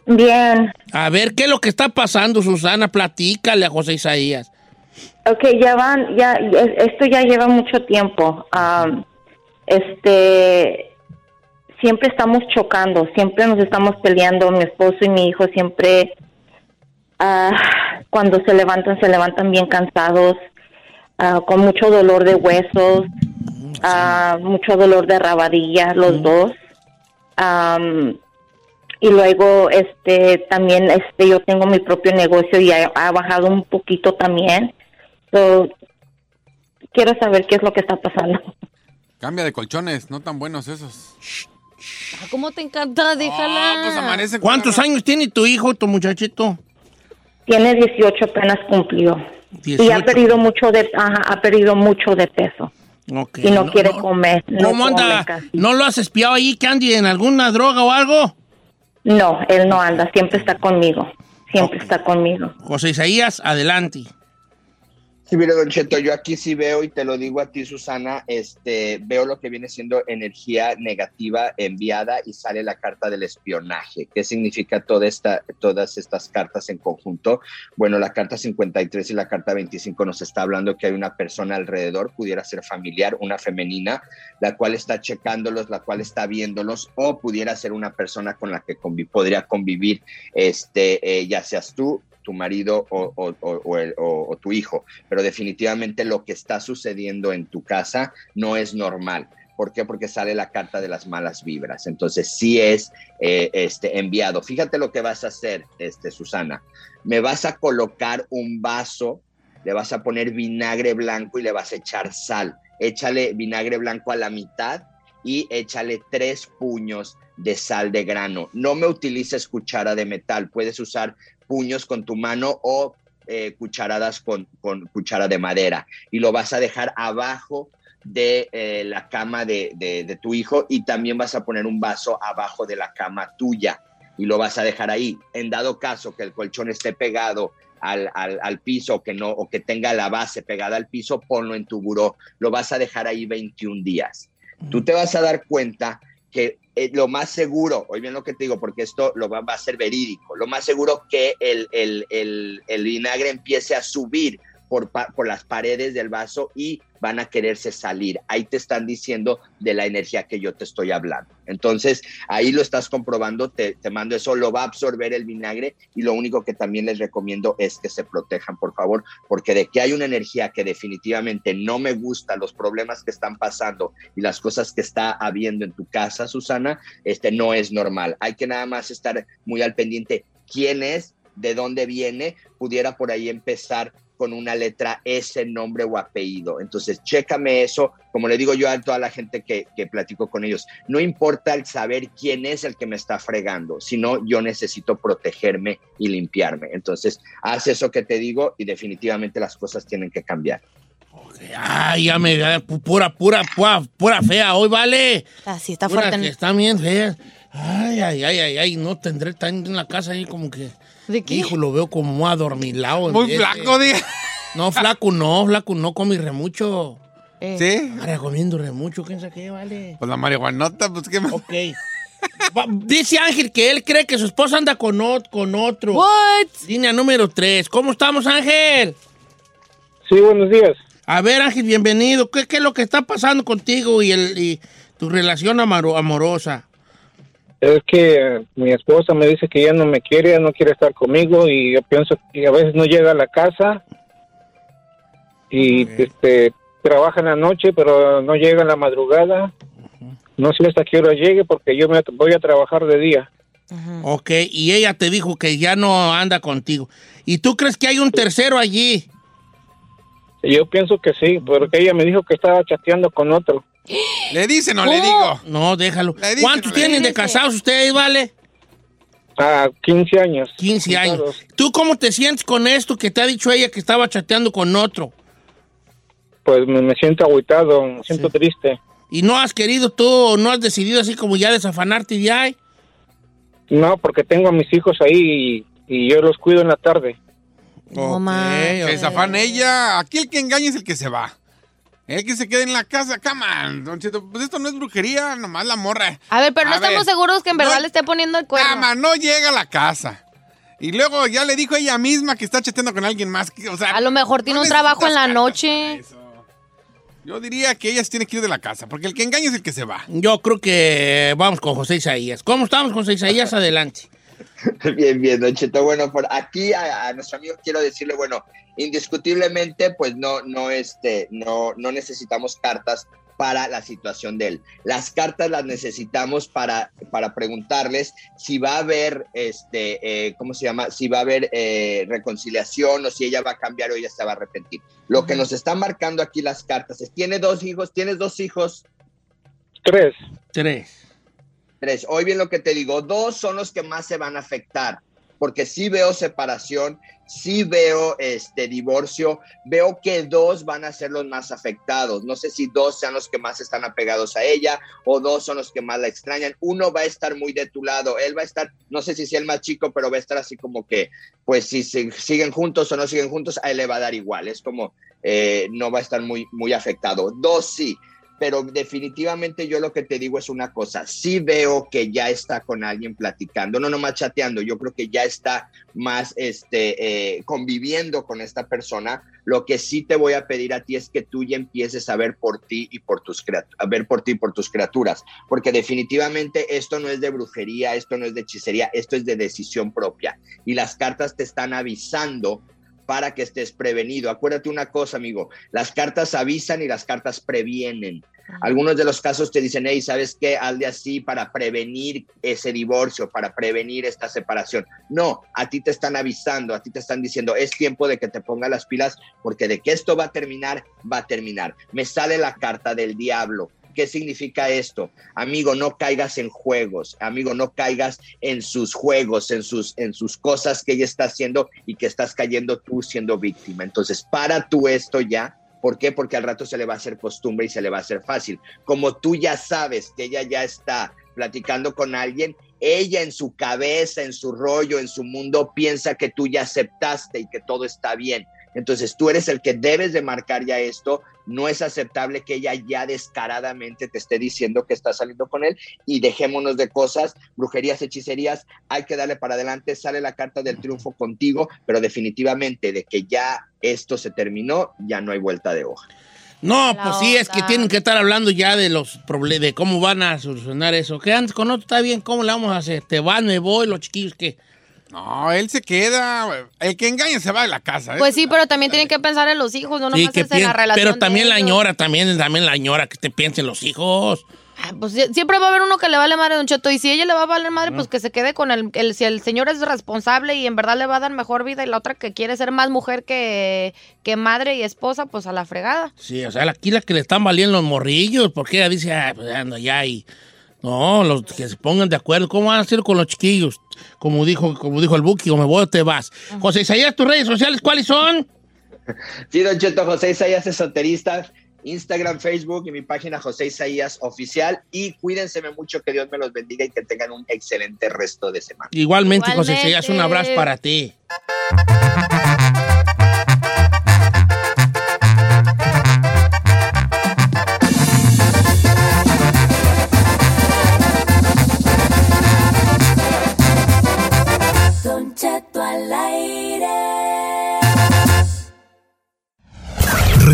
[SPEAKER 15] Bien,
[SPEAKER 2] A ver, ¿qué es lo que está pasando, Susana? Platícale a José Isaías.
[SPEAKER 15] Ok, ya van, ya, es- esto ya lleva mucho tiempo. Am, este, siempre estamos chocando, siempre nos estamos peleando, mi esposo y mi hijo siempre, ah, cuando se levantan, se levantan bien cansados, ah, con mucho dolor de huesos, ah, mucho dolor de rabadilla, los dos. Am, y luego este también este yo tengo mi propio negocio y ha, ha bajado un poquito también So, quiero saber qué es lo que está pasando
[SPEAKER 3] Cambia de colchones, no tan buenos esos.
[SPEAKER 4] Ah, ¿Cómo te encanta? Déjala.
[SPEAKER 3] Ah, pues amanece.
[SPEAKER 2] ¿Cuántos años tiene tu hijo, tu muchachito?
[SPEAKER 15] tiene 18 apenas cumplió y ha
[SPEAKER 2] 18.
[SPEAKER 15] perdido mucho de ajá, ha perdido mucho de peso y no, quiere comer no
[SPEAKER 2] ¿Cómo
[SPEAKER 15] come
[SPEAKER 2] anda?
[SPEAKER 15] casi.
[SPEAKER 2] ¿No lo has espiado ahí, Candy, en alguna droga o algo?
[SPEAKER 15] no él no anda siempre está conmigo siempre está conmigo
[SPEAKER 2] José Isaías, adelante.
[SPEAKER 11] Sí, mire, Don Cheto, yo aquí sí veo, y te lo digo a ti, Susana, este, veo lo que viene siendo energía negativa enviada y sale la carta del espionaje. ¿Qué significa toda esta, todas estas cartas en conjunto? Bueno, la carta 53 y la carta 25 nos está hablando que hay una persona alrededor, pudiera ser familiar, una femenina, la cual está checándolos, la cual está viéndolos, o pudiera ser una persona con la que podría convivir, este, eh, ya seas tú, tu marido o, tu hijo. Pero definitivamente lo que está sucediendo en tu casa no es normal. ¿Por qué? Porque sale la carta de las malas vibras. Entonces sí es eh, este, enviado. Fíjate lo que vas a hacer, este, Susana. Me vas a colocar un vaso, le vas a poner vinagre blanco y le vas a echar sal. Échale vinagre blanco a la mitad y échale tres puños de sal de grano. No me utilices cuchara de metal, puedes usar puños con tu mano o eh, cucharadas con, con cuchara de madera y lo vas a dejar abajo de eh, la cama de, de- tu hijo y también vas a poner un vaso abajo de la cama tuya y lo vas a dejar ahí. En dado caso que el colchón esté pegado al, al- piso que no o que tenga la base pegada al piso, ponlo en tu buró. Lo vas a dejar ahí 21 días. Tú te vas a dar cuenta que eh, lo más seguro, oye bien lo que te digo, porque esto lo va, va a ser verídico, lo más seguro que el, el- el- el vinagre empiece a subir por, las paredes del vaso y van a quererse salir. Ahí te están diciendo de la energía que yo te estoy hablando. Entonces, ahí lo estás comprobando, te, te mando eso, lo va a absorber el vinagre y lo único que también les recomiendo es que se protejan, por favor, porque de que hay una energía que definitivamente no me gusta, los problemas que están pasando y las cosas que está habiendo en tu casa, Susana, este no es normal. Hay que nada más estar muy al pendiente quién es de dónde viene, pudiera por ahí empezar con una letra S, nombre o apellido. Entonces, chécame eso, como le digo yo a toda la gente que, que platico con ellos, no importa el saber quién es el que me está fregando, sino yo necesito protegerme y limpiarme. Entonces, haz eso que te digo y definitivamente las cosas tienen que cambiar.
[SPEAKER 2] Ay, ya me ya, pu- pura, pura, pura, pura fea hoy, vale.
[SPEAKER 4] Así está
[SPEAKER 2] Pura
[SPEAKER 4] fuerte.
[SPEAKER 2] que están bien feas. Ay, ay, ay, ay, ay, no tendré tan en la casa ahí como que.
[SPEAKER 4] ¿De qué?
[SPEAKER 2] Hijo, lo veo como adormilado.
[SPEAKER 3] Muy flaco, diga.
[SPEAKER 2] No, flaco no, flaco no, come remucho.
[SPEAKER 3] ¿Sí?
[SPEAKER 2] Ahora comiendo remucho, ¿quién sabe qué, vale?
[SPEAKER 3] Pues la marihuanota, pues qué más.
[SPEAKER 2] Ok. Dice Ángel que él cree que su esposa anda con, ot- con otro.
[SPEAKER 4] What?
[SPEAKER 2] Línea número 3. ¿Cómo estamos, Ángel?
[SPEAKER 16] Sí, buenos días.
[SPEAKER 2] A ver, Ángel, bienvenido. ¿Qué, qué es lo que está pasando contigo y, el, y tu relación amorosa?
[SPEAKER 16] Es que eh, mi esposa me dice que ya no me quiere, ya no quiere estar conmigo y yo pienso que a veces no llega a la casa y este trabaja en la noche, pero no llega en la madrugada. No sé hasta qué hora llegue porque yo me voy a trabajar de día.
[SPEAKER 2] Ok, y ella te dijo que ya no anda contigo. ¿Y tú crees que hay un tercero allí?
[SPEAKER 16] Yo pienso que sí, porque ella me dijo que estaba chateando con otro.
[SPEAKER 3] ¿Le dice no le digo?
[SPEAKER 2] No, déjalo.
[SPEAKER 3] Le dice,
[SPEAKER 2] ¿Cuántos
[SPEAKER 3] no
[SPEAKER 2] tienen de casados ustedes, vale?
[SPEAKER 16] A 15 años.
[SPEAKER 2] 15 años. ¿Tú cómo te sientes con esto que te ha dicho ella que estaba chateando con otro?
[SPEAKER 16] Pues me, me siento agüitado, me siento triste.
[SPEAKER 2] ¿Y no has querido tú, no has decidido así como ya desafanarte de ahí?
[SPEAKER 16] No, porque tengo a mis hijos ahí y, y yo los cuido en la tarde.
[SPEAKER 4] No
[SPEAKER 3] se afane ella. Aquí el que engaña es el que se va. El que se queda en la casa, come on, Don Cheto, Pues esto no es brujería, nomás la morra.
[SPEAKER 4] A ver, pero no estamos seguros que en verdad
[SPEAKER 3] no-
[SPEAKER 4] le esté poniendo el cuerno.
[SPEAKER 3] Cama, no llega a la casa. Y luego ya le dijo ella misma que está chateando con alguien más. o sea,
[SPEAKER 4] A lo mejor tiene
[SPEAKER 3] no
[SPEAKER 4] un trabajo en la noche.
[SPEAKER 3] Yo diría que ella se tiene que ir de la casa, porque el que engaña es el que se va.
[SPEAKER 2] Yo creo que vamos con José Isaías. ¿Cómo estamos, José Isaías? Adelante.
[SPEAKER 11] Bien, bien, Don Cheto. Bueno, por aquí a, a nuestro amigo quiero decirle, bueno, indiscutiblemente, pues no, no, este, no, no necesitamos cartas para la situación de él. Las cartas las necesitamos para, para preguntarles si va a haber, este, eh, ¿cómo se llama? Si va a haber eh, reconciliación o si ella va a cambiar o ella se va a arrepentir. Lo que nos están marcando aquí las cartas es, ¿tiene dos hijos? ¿Tienes dos hijos?
[SPEAKER 16] Tres.
[SPEAKER 2] Tres.
[SPEAKER 11] Tres. Hoy bien lo que te digo, dos son los que más se van a afectar, porque sí veo separación, sí veo este divorcio, veo que dos van a ser los más afectados. No sé si dos sean los que más están apegados a ella o dos son los que más la extrañan. Uno va a estar muy de tu lado, él va a estar, no sé si sea el más chico, pero va a estar así como que, pues si siguen juntos o no siguen juntos, a él le va a dar igual. Es como, eh, no va a estar muy, muy afectado. Dos sí pero definitivamente yo lo que te digo es una cosa, sí veo que ya está con alguien platicando, no nomás chateando, yo creo que ya está más este, eh, conviviendo con esta persona. Lo que sí te voy a pedir a ti es que tú ya empieces a ver por ti y por tus a ver por ti y por tus criaturas, porque definitivamente esto no es de brujería, esto no es de hechicería, esto es de decisión propia. Y las cartas te están avisando para que estés prevenido. Acuérdate una cosa, amigo, las cartas avisan y las cartas previenen. Algunos de los casos te dicen, hey, ¿sabes qué? Hazle así para prevenir ese divorcio, para prevenir esta separación. No, a ti te están avisando, a ti te están diciendo, es tiempo de que te pongas las pilas, porque de que esto va a terminar, va a terminar. Me sale la carta del diablo. ¿Qué significa esto? Amigo, no caigas en juegos, amigo, no caigas en sus juegos, en sus, en sus cosas que ella está haciendo y que estás cayendo tú siendo víctima. Entonces, para tú esto ya. ¿Por qué? Porque al rato se le va a hacer costumbre y se le va a hacer fácil. Como tú ya sabes que ella ya está platicando con alguien, ella en su cabeza, en su rollo, en su mundo, piensa que tú ya aceptaste y que todo está bien. Entonces tú eres el que debes de marcar ya esto. No es aceptable que ella ya descaradamente te esté diciendo que está saliendo con él y dejémonos de cosas, brujerías, hechicerías. Hay que darle para adelante. Sale la carta del triunfo contigo, pero definitivamente de que ya esto se terminó, ya no hay vuelta de hoja.
[SPEAKER 2] No, pues sí, es que tienen que estar hablando ya de los problemas, de cómo van a solucionar eso. Que antes con otro está bien, ¿cómo le vamos a hacer? Te van, me voy, los chiquillos que...
[SPEAKER 3] No, él se queda. El que engaña se va de la casa. ¿eh?
[SPEAKER 4] Pues sí, pero también tienen que pensar en los hijos, no
[SPEAKER 2] Sí,
[SPEAKER 4] nomás
[SPEAKER 2] que
[SPEAKER 4] es en la relación.
[SPEAKER 2] pero también
[SPEAKER 4] de
[SPEAKER 2] la
[SPEAKER 4] ellos.
[SPEAKER 2] ñora, también, también la ñora, que te piensen los hijos.
[SPEAKER 4] Ah, Pues sie- siempre va a haber uno que le vale madre a Don Cheto. Y si ella le va a valer madre, pues que se quede con el, el- Si el señor es responsable y en verdad le va a dar mejor vida, y la otra que quiere ser más mujer que, que madre y esposa, pues a la fregada.
[SPEAKER 2] Sí, o sea, aquí la que le están valiendo los morrillos, porque ella dice, ah, pues ando ya y. No, los que se pongan de acuerdo. ¿Cómo van a hacer con los chiquillos? Como dijo, como dijo el Buki, o me voy o te vas. José Isaías, tus redes sociales, ¿cuáles son?
[SPEAKER 11] Sí, Don Cheto, José Isaías Esoterista, Instagram, Facebook y mi página José Isaías Oficial. Y cuídense mucho, que Dios me los bendiga y que tengan un excelente resto de semana.
[SPEAKER 2] Igualmente, José
[SPEAKER 11] Igualmente.
[SPEAKER 2] Isaías, un abrazo para ti.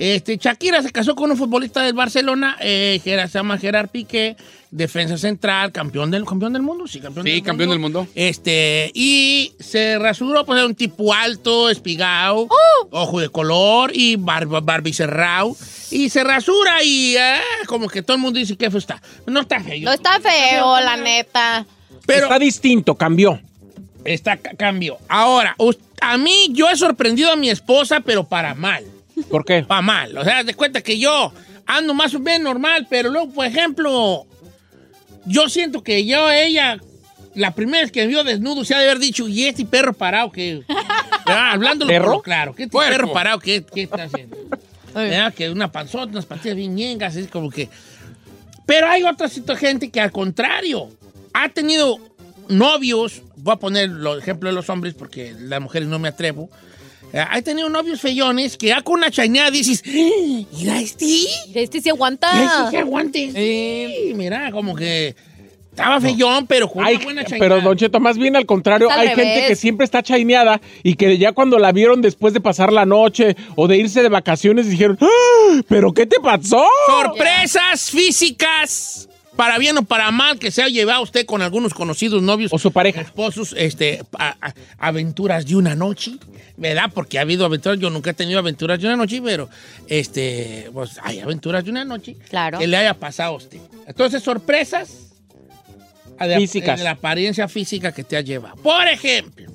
[SPEAKER 4] este
[SPEAKER 2] Shakira se casó con un futbolista del Barcelona, eh, se llama Gerard Piqué, defensa central, campeón del, campeón del mundo, sí, campeón
[SPEAKER 3] Sí,
[SPEAKER 2] del
[SPEAKER 3] campeón
[SPEAKER 2] mundo.
[SPEAKER 3] del mundo.
[SPEAKER 2] Este, y se rasuró, pues era un tipo alto, espigado, ojo de color y barba, barbicerrao. Y se rasura y ah, como que todo el mundo dice que feo está. No está feo.
[SPEAKER 4] No está feo, la neta.
[SPEAKER 2] Pero
[SPEAKER 5] Está distinto, cambió.
[SPEAKER 2] Está ca- cambio. Ahora, a mí yo he sorprendido a mi esposa, pero para mal.
[SPEAKER 5] ¿Por qué?
[SPEAKER 2] Para mal. O sea, de cuenta que yo ando más o menos normal, pero luego, por ejemplo, yo siento que yo, ella, la primera vez que me vio desnudo, se ha de haber dicho, ¿y este perro parado que Hablando
[SPEAKER 5] ¿Perro?
[SPEAKER 2] claro. ¿Qué
[SPEAKER 5] Puerco.
[SPEAKER 2] perro parado? ¿Qué, qué está haciendo? ¿Verdad? Que una panzota, unas patillas bien ñengas, es como que... Pero hay otra gente que al contrario, ha tenido novios, voy a poner el ejemplo de los hombres porque las mujeres no me atrevo, eh, ha tenido novios feyones que ya con una chañada dices, "Ah, mira este,
[SPEAKER 4] Este se aguanta.
[SPEAKER 2] mira este que aguante, sí, mira, como que estaba feyón, pero con
[SPEAKER 5] Hay-
[SPEAKER 2] una buena chañada.
[SPEAKER 5] pero, Don Cheto, más bien al contrario,
[SPEAKER 2] al
[SPEAKER 5] hay
[SPEAKER 2] revés.
[SPEAKER 5] gente que siempre está chaineada y que ya cuando la vieron después de pasar la noche o de irse de vacaciones dijeron, "¡Ah! ¿pero qué te pasó?
[SPEAKER 2] Sorpresas físicas, para bien o para mal, que se ha llevado usted con algunos conocidos novios.
[SPEAKER 5] O su pareja.
[SPEAKER 2] Esposos, este, a- a- aventuras de una noche, ¿verdad? Porque ha habido aventuras, yo nunca he tenido aventuras de una noche, pero, este, pues hay aventuras de una noche.
[SPEAKER 4] Claro.
[SPEAKER 2] Que le haya pasado a usted. Entonces, sorpresas de,
[SPEAKER 5] Físicas.
[SPEAKER 2] de la apariencia física que te ha llevado. Por ejemplo,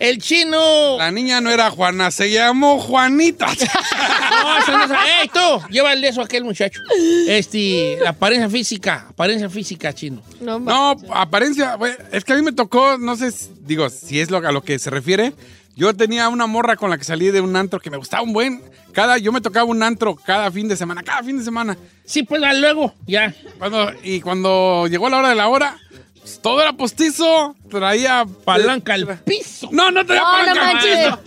[SPEAKER 2] el chino...
[SPEAKER 3] La niña no era Juana, se llamó Juanita.
[SPEAKER 2] No, eso no ¡Ey, tú! Llévale eso a aquel muchacho. Este, la apariencia física, apariencia física, chino.
[SPEAKER 3] No, apariencia, güey, es que a mí me tocó, no sé, si- digo, si es lo, a lo que se refiere. Yo tenía una morra con la que salí de un antro que me gustaba un buen. Cada, yo me tocaba un antro cada fin de semana, cada fin de semana.
[SPEAKER 2] Sí, pues luego, ya.
[SPEAKER 3] Cuando, y cuando llegó la hora de la hora, todo era postizo, traía...
[SPEAKER 2] Palanca al piso.
[SPEAKER 3] No, no traía
[SPEAKER 4] No, no
[SPEAKER 3] palanca al
[SPEAKER 4] manches.
[SPEAKER 3] piso.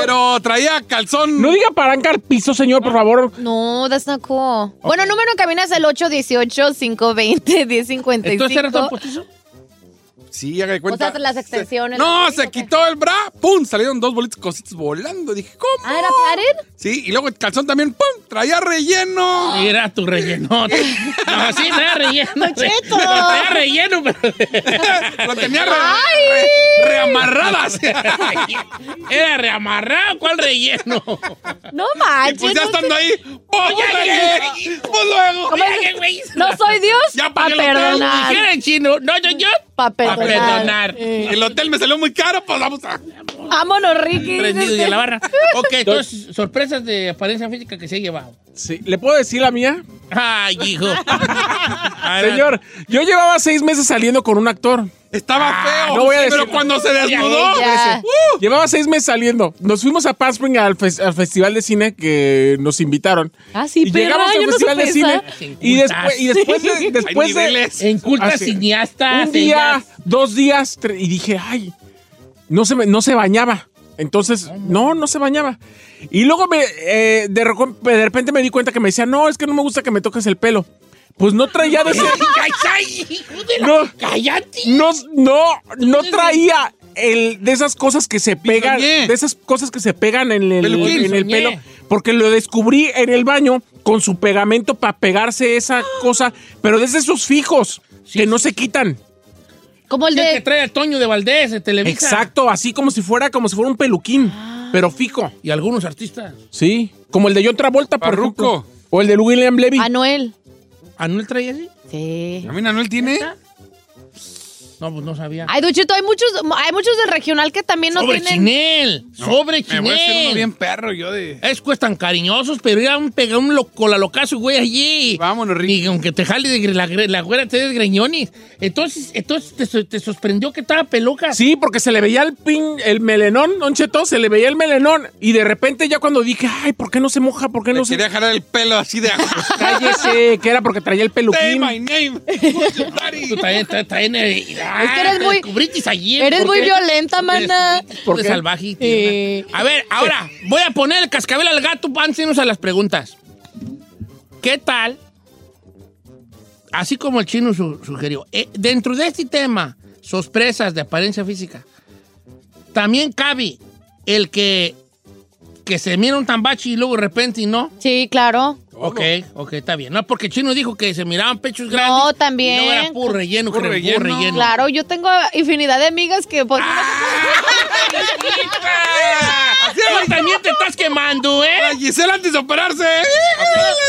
[SPEAKER 3] Pero traía calzón.
[SPEAKER 5] No diga palanca al piso, señor, por favor.
[SPEAKER 4] No, that's not cool. Bueno, número en cabina es el 818-520-1055.
[SPEAKER 2] ¿Entonces era todo postizo?
[SPEAKER 3] Sí, haga de
[SPEAKER 4] O
[SPEAKER 3] cuenta.
[SPEAKER 4] sea, las extensiones.
[SPEAKER 3] No,
[SPEAKER 4] ¿así
[SPEAKER 3] se
[SPEAKER 4] o
[SPEAKER 3] quitó el bra, ¡pum! Salieron dos bolitas cositas volando. Dije, ¿cómo?
[SPEAKER 4] Ah, ¿era padded?
[SPEAKER 3] Sí, y luego el calzón también, ¡pum! Traía relleno.
[SPEAKER 2] Era tu relleno. No, sí, traía relleno.
[SPEAKER 4] Cheto.
[SPEAKER 2] Traía relleno, pero...
[SPEAKER 3] Lo tenía re-
[SPEAKER 4] Ay.
[SPEAKER 3] re- reamarradas.
[SPEAKER 2] Era reamarrado, ¿cuál relleno?
[SPEAKER 4] No
[SPEAKER 3] y
[SPEAKER 4] manches.
[SPEAKER 3] pues ya
[SPEAKER 4] no
[SPEAKER 3] estando
[SPEAKER 4] sé-
[SPEAKER 3] ahí, ¡pues
[SPEAKER 2] Ya,
[SPEAKER 3] ya,
[SPEAKER 2] ya,
[SPEAKER 3] ¡Pues luego!
[SPEAKER 4] ¿Cómo
[SPEAKER 2] Ya,
[SPEAKER 4] es?
[SPEAKER 2] güey.
[SPEAKER 4] No soy Dios.
[SPEAKER 3] Ya
[SPEAKER 4] para perdonar.
[SPEAKER 2] Dijera en chino, no, yo, yo.
[SPEAKER 4] Para
[SPEAKER 2] Para
[SPEAKER 4] perdonar.
[SPEAKER 2] Perdonar.
[SPEAKER 4] Eh.
[SPEAKER 3] El hotel me salió muy caro, pues vamos a...
[SPEAKER 4] Vámonos, Ricky.
[SPEAKER 2] Prendido y a la barra. Ok, entonces, sorpresas de apariencia física que se ha llevado.
[SPEAKER 5] Sí, ¿Le puedo decir la mía?
[SPEAKER 2] Ay, hijo.
[SPEAKER 5] Señor, yo llevaba seis meses saliendo con un actor.
[SPEAKER 3] Estaba
[SPEAKER 2] Ah,
[SPEAKER 3] feo,
[SPEAKER 5] no voy a
[SPEAKER 3] pero
[SPEAKER 5] decir-
[SPEAKER 3] cuando se desnudó...
[SPEAKER 4] Ya.
[SPEAKER 5] Uh, llevaba seis meses saliendo. Nos fuimos a Palm Springs al, fes- al festival de cine que nos invitaron.
[SPEAKER 4] Ah, sí,
[SPEAKER 5] y
[SPEAKER 4] perra,
[SPEAKER 5] llegamos al
[SPEAKER 4] no
[SPEAKER 5] festival de cine. Y después, y después de, después de.
[SPEAKER 2] En culta
[SPEAKER 5] Así.
[SPEAKER 2] cineasta.
[SPEAKER 5] un día, dos días, y dije, ay, no se, me- no se bañaba. Entonces, no, no se bañaba. Y luego me, eh, de, repente me di cuenta que me decía, no, es que no me gusta que me toques el pelo. Pues no traía de ese...
[SPEAKER 2] ¡Ay, hijo de la-
[SPEAKER 5] No,
[SPEAKER 2] ¡Cállate!
[SPEAKER 5] no, no, no traía el, de esas cosas que se pegan, de esas cosas que se pegan en el,
[SPEAKER 3] Peluquín.
[SPEAKER 5] en el
[SPEAKER 2] Bisoñé.
[SPEAKER 5] pelo, porque lo descubrí en el baño con su pegamento para pegarse esa cosa, pero desde esos fijos que no se quitan.
[SPEAKER 4] Como el de...
[SPEAKER 2] que trae a Toño de Valdés de Televisa.
[SPEAKER 5] Exacto, así como si fuera como si fuera un peluquín, pero fijo.
[SPEAKER 2] Y algunos artistas.
[SPEAKER 5] Sí, como el de John Travolta, por
[SPEAKER 3] Parruco.
[SPEAKER 5] ejemplo. O el de William Levy.
[SPEAKER 4] Anuel.
[SPEAKER 2] ¿Anuel traía así?
[SPEAKER 4] Sí.
[SPEAKER 3] A mí Anuel tiene.
[SPEAKER 2] No, pues no sabía.
[SPEAKER 4] Ay, Don Cheto, hay muchos, hay muchos del regional que también no
[SPEAKER 2] sobre
[SPEAKER 4] tienen...
[SPEAKER 2] chinel, sobre
[SPEAKER 3] Me voy a hacer uno
[SPEAKER 2] chinel.
[SPEAKER 3] bien perro yo de.
[SPEAKER 2] Es cuestan cariñosos, pero era un pega un loco, la locazo, güey, allí.
[SPEAKER 3] Vámonos, Rick.
[SPEAKER 2] Ni aunque te jale de la, güera te des greñones. Entonces, entonces te, te sorprendió que estaba peluca.
[SPEAKER 5] Sí, porque se le veía el pin, el melenón, Don Cheto, se le veía el melenón. Y de repente ya cuando dije, ay, ¿por qué no se moja? ¿Por qué
[SPEAKER 3] Le
[SPEAKER 5] no se...?
[SPEAKER 3] quería jalar el pelo así de.
[SPEAKER 5] Cállese, que era porque traía el
[SPEAKER 3] Say
[SPEAKER 5] peluquín.
[SPEAKER 3] my name.
[SPEAKER 2] Eh,
[SPEAKER 4] Es que eres muy- violenta, mana.
[SPEAKER 2] ¿Por
[SPEAKER 5] qué?
[SPEAKER 2] qué? salvaje. tierna. A ver, ahora voy a poner el cascabel al gato antes a las preguntas. ¿Qué tal? Así como el chino su- sugirió, eh, dentro de este tema, sorpresas de apariencia física, también cabe el que, que se mira un tambachi y luego de repente y no.
[SPEAKER 4] Sí, claro.
[SPEAKER 2] Ok, ok, está bien. No, porque chino dijo que se miraban pechos grandes.
[SPEAKER 4] No,
[SPEAKER 2] y
[SPEAKER 4] también.
[SPEAKER 2] No era puro relleno,
[SPEAKER 3] Puro
[SPEAKER 2] creo, puro
[SPEAKER 3] relleno.
[SPEAKER 2] relleno.
[SPEAKER 4] Claro, yo tengo infinidad de amigas que... pues,
[SPEAKER 2] Tú también te estás quemando, ¿eh?
[SPEAKER 3] La Gisela antes de operarse.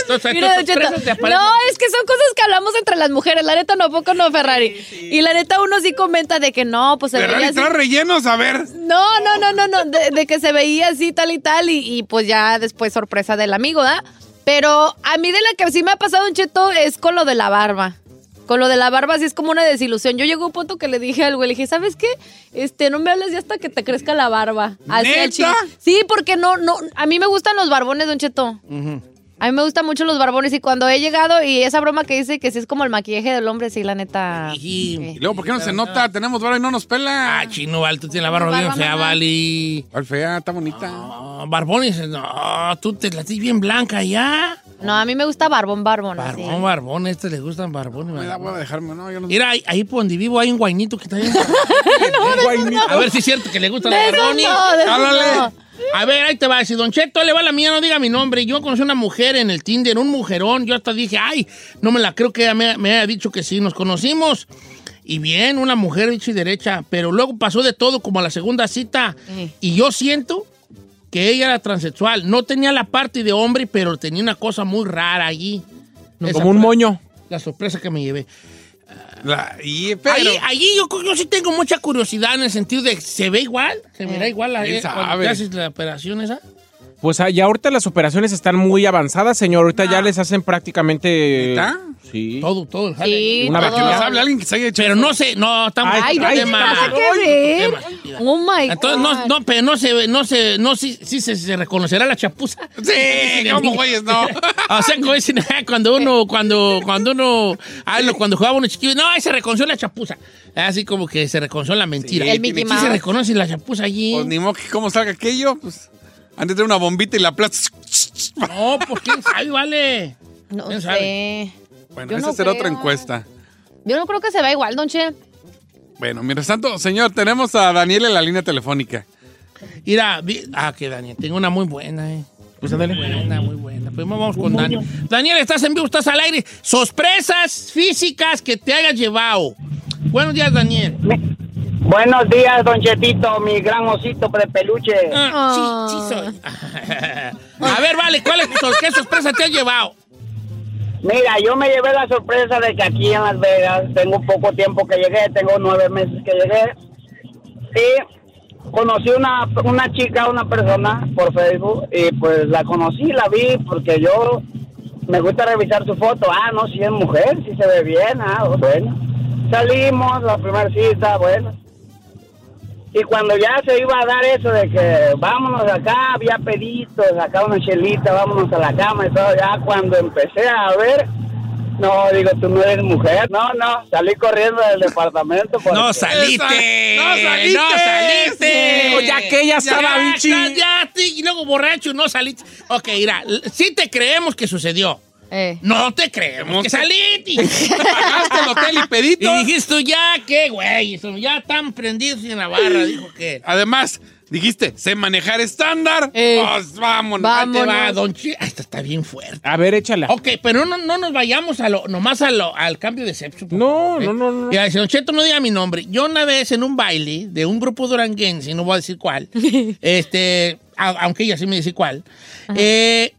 [SPEAKER 2] Entonces,
[SPEAKER 4] Mira, no, es que son cosas que hablamos entre las mujeres. La neta, no, poco no, Ferrari. Y la neta, uno sí comenta de que no, pues se veía
[SPEAKER 3] Ferrari
[SPEAKER 4] así.
[SPEAKER 3] trae rellenos, a ver.
[SPEAKER 4] No, no, no, no, no, de, de que se veía así, tal y tal, y, y pues ya después sorpresa del amigo, ¿da? Pero a mí de la que sí me ha pasado un cheto es con lo de la barba. Con lo de la barba sí es como una desilusión. Yo llegué a un punto que le dije al güey, le dije, ¿sabes qué? Este, no me hables ya hasta que te crezca la barba. Así. Sí, porque no, no, a mí me gustan los barbones, Don Cheto. A mí me gustan mucho los barbones y cuando he llegado y esa broma que dice que sí es como el maquillaje del hombre, sí, la neta.
[SPEAKER 2] Sí.
[SPEAKER 3] Y luego, ¿por qué no se nota? Tenemos barba y no nos pela.
[SPEAKER 2] Ah, chino, Val, tú tienes la barba bien
[SPEAKER 4] Barba,
[SPEAKER 2] fea,
[SPEAKER 4] mamá.
[SPEAKER 2] Vali.
[SPEAKER 3] ¿Cuál fea? Está bonita.
[SPEAKER 2] No, Barbones, no, tú te la tienes bien blanca ya.
[SPEAKER 4] No, a mí me gusta barbón, barbón. así.
[SPEAKER 2] Barbón, barbón, a este le gustan barbones.
[SPEAKER 3] Me da
[SPEAKER 2] barbón.
[SPEAKER 3] hueva dejarme, no, yo no.
[SPEAKER 2] Mira, ahí, ahí por donde vivo hay un guainito que está bien.
[SPEAKER 5] Guainito.
[SPEAKER 2] A ver si es cierto que le gustan
[SPEAKER 4] De
[SPEAKER 2] los barbones.
[SPEAKER 4] no,
[SPEAKER 2] Háblale.
[SPEAKER 4] No.
[SPEAKER 2] A ver, ahí te va. Si Don Cheto le va la mía, no diga mi nombre. Yo conocí una mujer en el Tinder, un mujerón. Yo hasta dije, ay, no me la creo que ella me, me haya dicho que sí. Nos conocimos. Y bien, una mujer hecha y derecha. Pero luego pasó de todo como a la segunda cita.
[SPEAKER 4] Eh.
[SPEAKER 2] Y yo siento que ella era transexual. No tenía la parte de hombre, pero tenía una cosa muy rara allí. Esa
[SPEAKER 5] Como un moño.
[SPEAKER 2] La sorpresa que me llevé.
[SPEAKER 3] La- y, pero,
[SPEAKER 2] Ahí, allí yo, yo sí tengo mucha curiosidad en el sentido de, ¿se ve igual? ¿Se verá igual la,
[SPEAKER 3] ¿Quién
[SPEAKER 2] eh, cuando
[SPEAKER 3] sabe?
[SPEAKER 2] te haces la operación esa?
[SPEAKER 5] Pues ah, ya ahorita las operaciones están muy avanzadas, señor. Ahorita ya les hacen prácticamente...
[SPEAKER 3] ¿Neta?
[SPEAKER 5] Sí.
[SPEAKER 2] Todo, todo. el jale.
[SPEAKER 4] Sí,
[SPEAKER 5] Una
[SPEAKER 3] para que
[SPEAKER 4] todo.
[SPEAKER 3] nos hable alguien que se haya hecho.
[SPEAKER 2] Pero no sé, no, estamos
[SPEAKER 4] Ay, no,
[SPEAKER 5] Ay,
[SPEAKER 4] ¿qué ver? Oh my
[SPEAKER 2] Entonces,
[SPEAKER 4] God.
[SPEAKER 2] no, no, pero no se ve, no se, no, sí, sí se, se reconocerá la chapuza.
[SPEAKER 3] Sí, ¿cómo güeyes? No.
[SPEAKER 2] O sea, como dicen, cuando uno, cuando, cuando uno, ah, lo- cuando jugaba uno chiquillo, no, ahí se reconoció la chapuza. Así como que se reconoció la mentira.
[SPEAKER 3] Sí,
[SPEAKER 4] El
[SPEAKER 2] Sí se reconoce la chapuza allí.
[SPEAKER 3] Pues ni modo que cómo salga aquello, pues. Antes de una bombita y la plata.
[SPEAKER 2] No, pues quién sabe, vale.
[SPEAKER 4] No
[SPEAKER 2] ¿Quién
[SPEAKER 4] sé.
[SPEAKER 2] sabe?
[SPEAKER 3] Bueno,
[SPEAKER 4] Yo
[SPEAKER 3] esa
[SPEAKER 4] no
[SPEAKER 3] será otra encuesta.
[SPEAKER 4] Yo no creo que se vea igual, Don Che.
[SPEAKER 3] Bueno, mientras tanto, señor, tenemos a Daniel en la línea telefónica.
[SPEAKER 2] Mira, vi- ah, que Daniel, tengo una muy buena, eh. Pues. Muy buena, muy buena. Pues vamos con Daniel. Daniel, estás en vivo, estás al aire. Sorpresas físicas que te hayas llevado. Buenos días, Daniel.
[SPEAKER 17] Buenos días, Don Chetito, mi gran osito de peluche.
[SPEAKER 2] Ah, sí, sí soy. A ver, vale, ¿cuál es qué sorpresa te has llevado?
[SPEAKER 17] Mira, yo me llevé la sorpresa de que aquí en Las Vegas tengo poco tiempo que llegué, tengo nueve meses que llegué. Y conocí una, una chica, una persona por Facebook, y pues la conocí, la vi, porque yo me gusta revisar su foto. Ah, no, si es mujer, si se ve bien, ah, bueno. Salimos, la primera cita, bueno. Y cuando ya se iba a dar eso de que vámonos acá, había peditos, acá una chelita, vámonos a la cama y todo, ya cuando empecé a ver, no, digo, tú no eres mujer. No, no, salí corriendo del departamento. porque-
[SPEAKER 2] No saliste.
[SPEAKER 3] ¡No saliste!
[SPEAKER 2] No saliste.
[SPEAKER 5] Ya que ella estaba bien
[SPEAKER 2] ya, ya, y luego borracho, no saliste. Ok, mira, sí te creemos que sucedió.
[SPEAKER 4] Eh.
[SPEAKER 2] No te creemos que salí. tío.
[SPEAKER 3] Pagaste el hotel y pedito.
[SPEAKER 2] Y dijiste tú, ya, qué güey, ya están prendidos en la barra, dijo que.
[SPEAKER 3] Además, dijiste, sé manejar estándar.
[SPEAKER 4] Eh,
[SPEAKER 3] Pues vámonos.
[SPEAKER 2] Te va, don Ah, Esta está bien fuerte.
[SPEAKER 5] A ver, échala.
[SPEAKER 2] Ok, pero no, no nos vayamos a lo, nomás a lo, al cambio de sexo. por
[SPEAKER 5] No,
[SPEAKER 2] ¿eh?
[SPEAKER 5] no, no, no.
[SPEAKER 2] Ya, si Don Cheto no diga mi nombre. Yo una vez en un baile de un grupo duranguense, no voy a decir cuál, este, a- aunque ella sí me dice cuál, eh,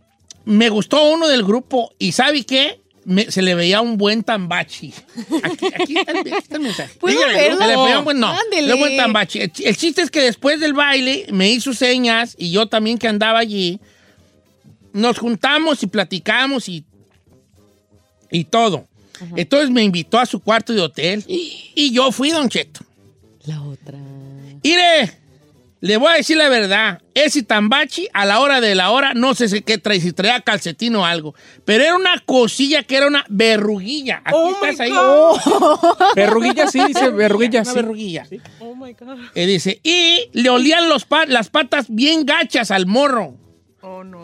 [SPEAKER 2] me gustó uno del grupo y ¿sabe qué? Me- se le veía un buen tambachi. Aquí, aquí está, el, aquí está el mensaje.
[SPEAKER 4] ¿Puedo
[SPEAKER 2] Dígale,
[SPEAKER 4] verlo?
[SPEAKER 2] Se le veía un buen, no, un buen tambachi. El, el chiste es que después del baile me hizo señas y yo también que andaba allí, nos juntamos y platicamos y, y todo. Entonces me invitó a su cuarto de hotel y yo fui, Don Cheto.
[SPEAKER 4] La otra.
[SPEAKER 2] Mire, le voy a decir la verdad. Ese tambachi, a la hora de la hora, no sé si qué trae, si traía calcetín o algo. Pero era una cosilla que era una verruguilla. Aquí estás ahí.
[SPEAKER 5] Verruguilla, sí, dice verruguilla,
[SPEAKER 2] Una
[SPEAKER 5] sí.
[SPEAKER 2] verruguilla. Y dice, y le olían los pa- las patas bien gachas al morro.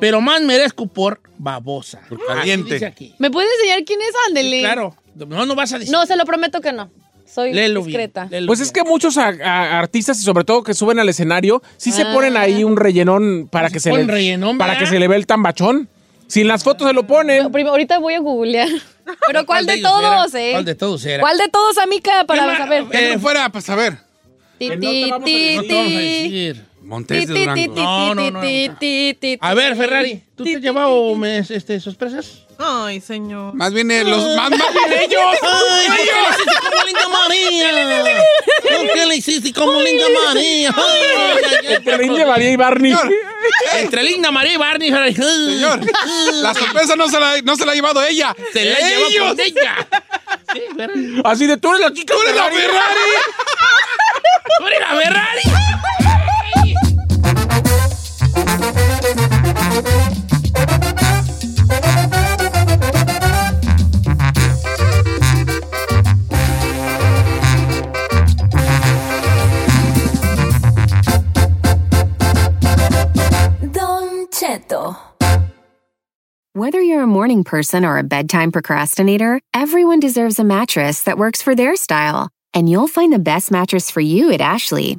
[SPEAKER 2] Pero más merezco por babosa. Por
[SPEAKER 3] caliente.
[SPEAKER 2] dice aquí.
[SPEAKER 4] ¿Me puede enseñar quién es? Ándele.
[SPEAKER 2] Claro. No, no vas a decir.
[SPEAKER 4] No, se lo prometo que no. Soy discreta.
[SPEAKER 5] Pues
[SPEAKER 2] bien.
[SPEAKER 5] es que muchos a- a- artistas y sobre todo que suben al escenario, sí se
[SPEAKER 4] Ah.
[SPEAKER 5] ponen ahí un rellenón para que se le,
[SPEAKER 2] rellenón,
[SPEAKER 5] para que se le ve el tambachón. Si en las fotos se lo ponen.
[SPEAKER 4] Pero ahorita voy a googlear. Pero ¿cuál, de todos,
[SPEAKER 2] era?
[SPEAKER 4] eh?
[SPEAKER 2] ¿Cuál de todos era?
[SPEAKER 4] ¿Cuál de todos, amiga? Para
[SPEAKER 2] ¿Qué
[SPEAKER 4] saber.
[SPEAKER 3] Eh, fuera para saber.
[SPEAKER 4] Ti,
[SPEAKER 5] no te
[SPEAKER 4] ti,
[SPEAKER 5] vamos a
[SPEAKER 4] ti,
[SPEAKER 3] Montes de Durango.
[SPEAKER 2] No, no, no, A ver, Ferrari, ¿tú te has llevado mes, este, sorpresas?
[SPEAKER 18] Ay, señor.
[SPEAKER 3] Más bien eh, los más, más bien ellos.
[SPEAKER 2] ¡Ay, ¿por qué le hiciste como Linda María? ¿Por qué le hiciste como Linda María?
[SPEAKER 5] Entre Linda María y Barney.
[SPEAKER 3] Señor,
[SPEAKER 2] Entre Linda María y Barney. Ferrari.
[SPEAKER 3] señor, la sorpresa no se la, no se la ha llevado ella.
[SPEAKER 2] Se la
[SPEAKER 3] ellos.
[SPEAKER 2] con ella. Sí, Ferrari.
[SPEAKER 5] Así de tú eres la chica.
[SPEAKER 3] ¡Tú eres la
[SPEAKER 5] Ferrari.
[SPEAKER 3] Ferrari!
[SPEAKER 2] ¡Tú eres la Ferrari!
[SPEAKER 9] Whether you're a morning person or a bedtime procrastinator, everyone deserves a mattress that works for their style. And you'll find the best mattress for you at Ashley.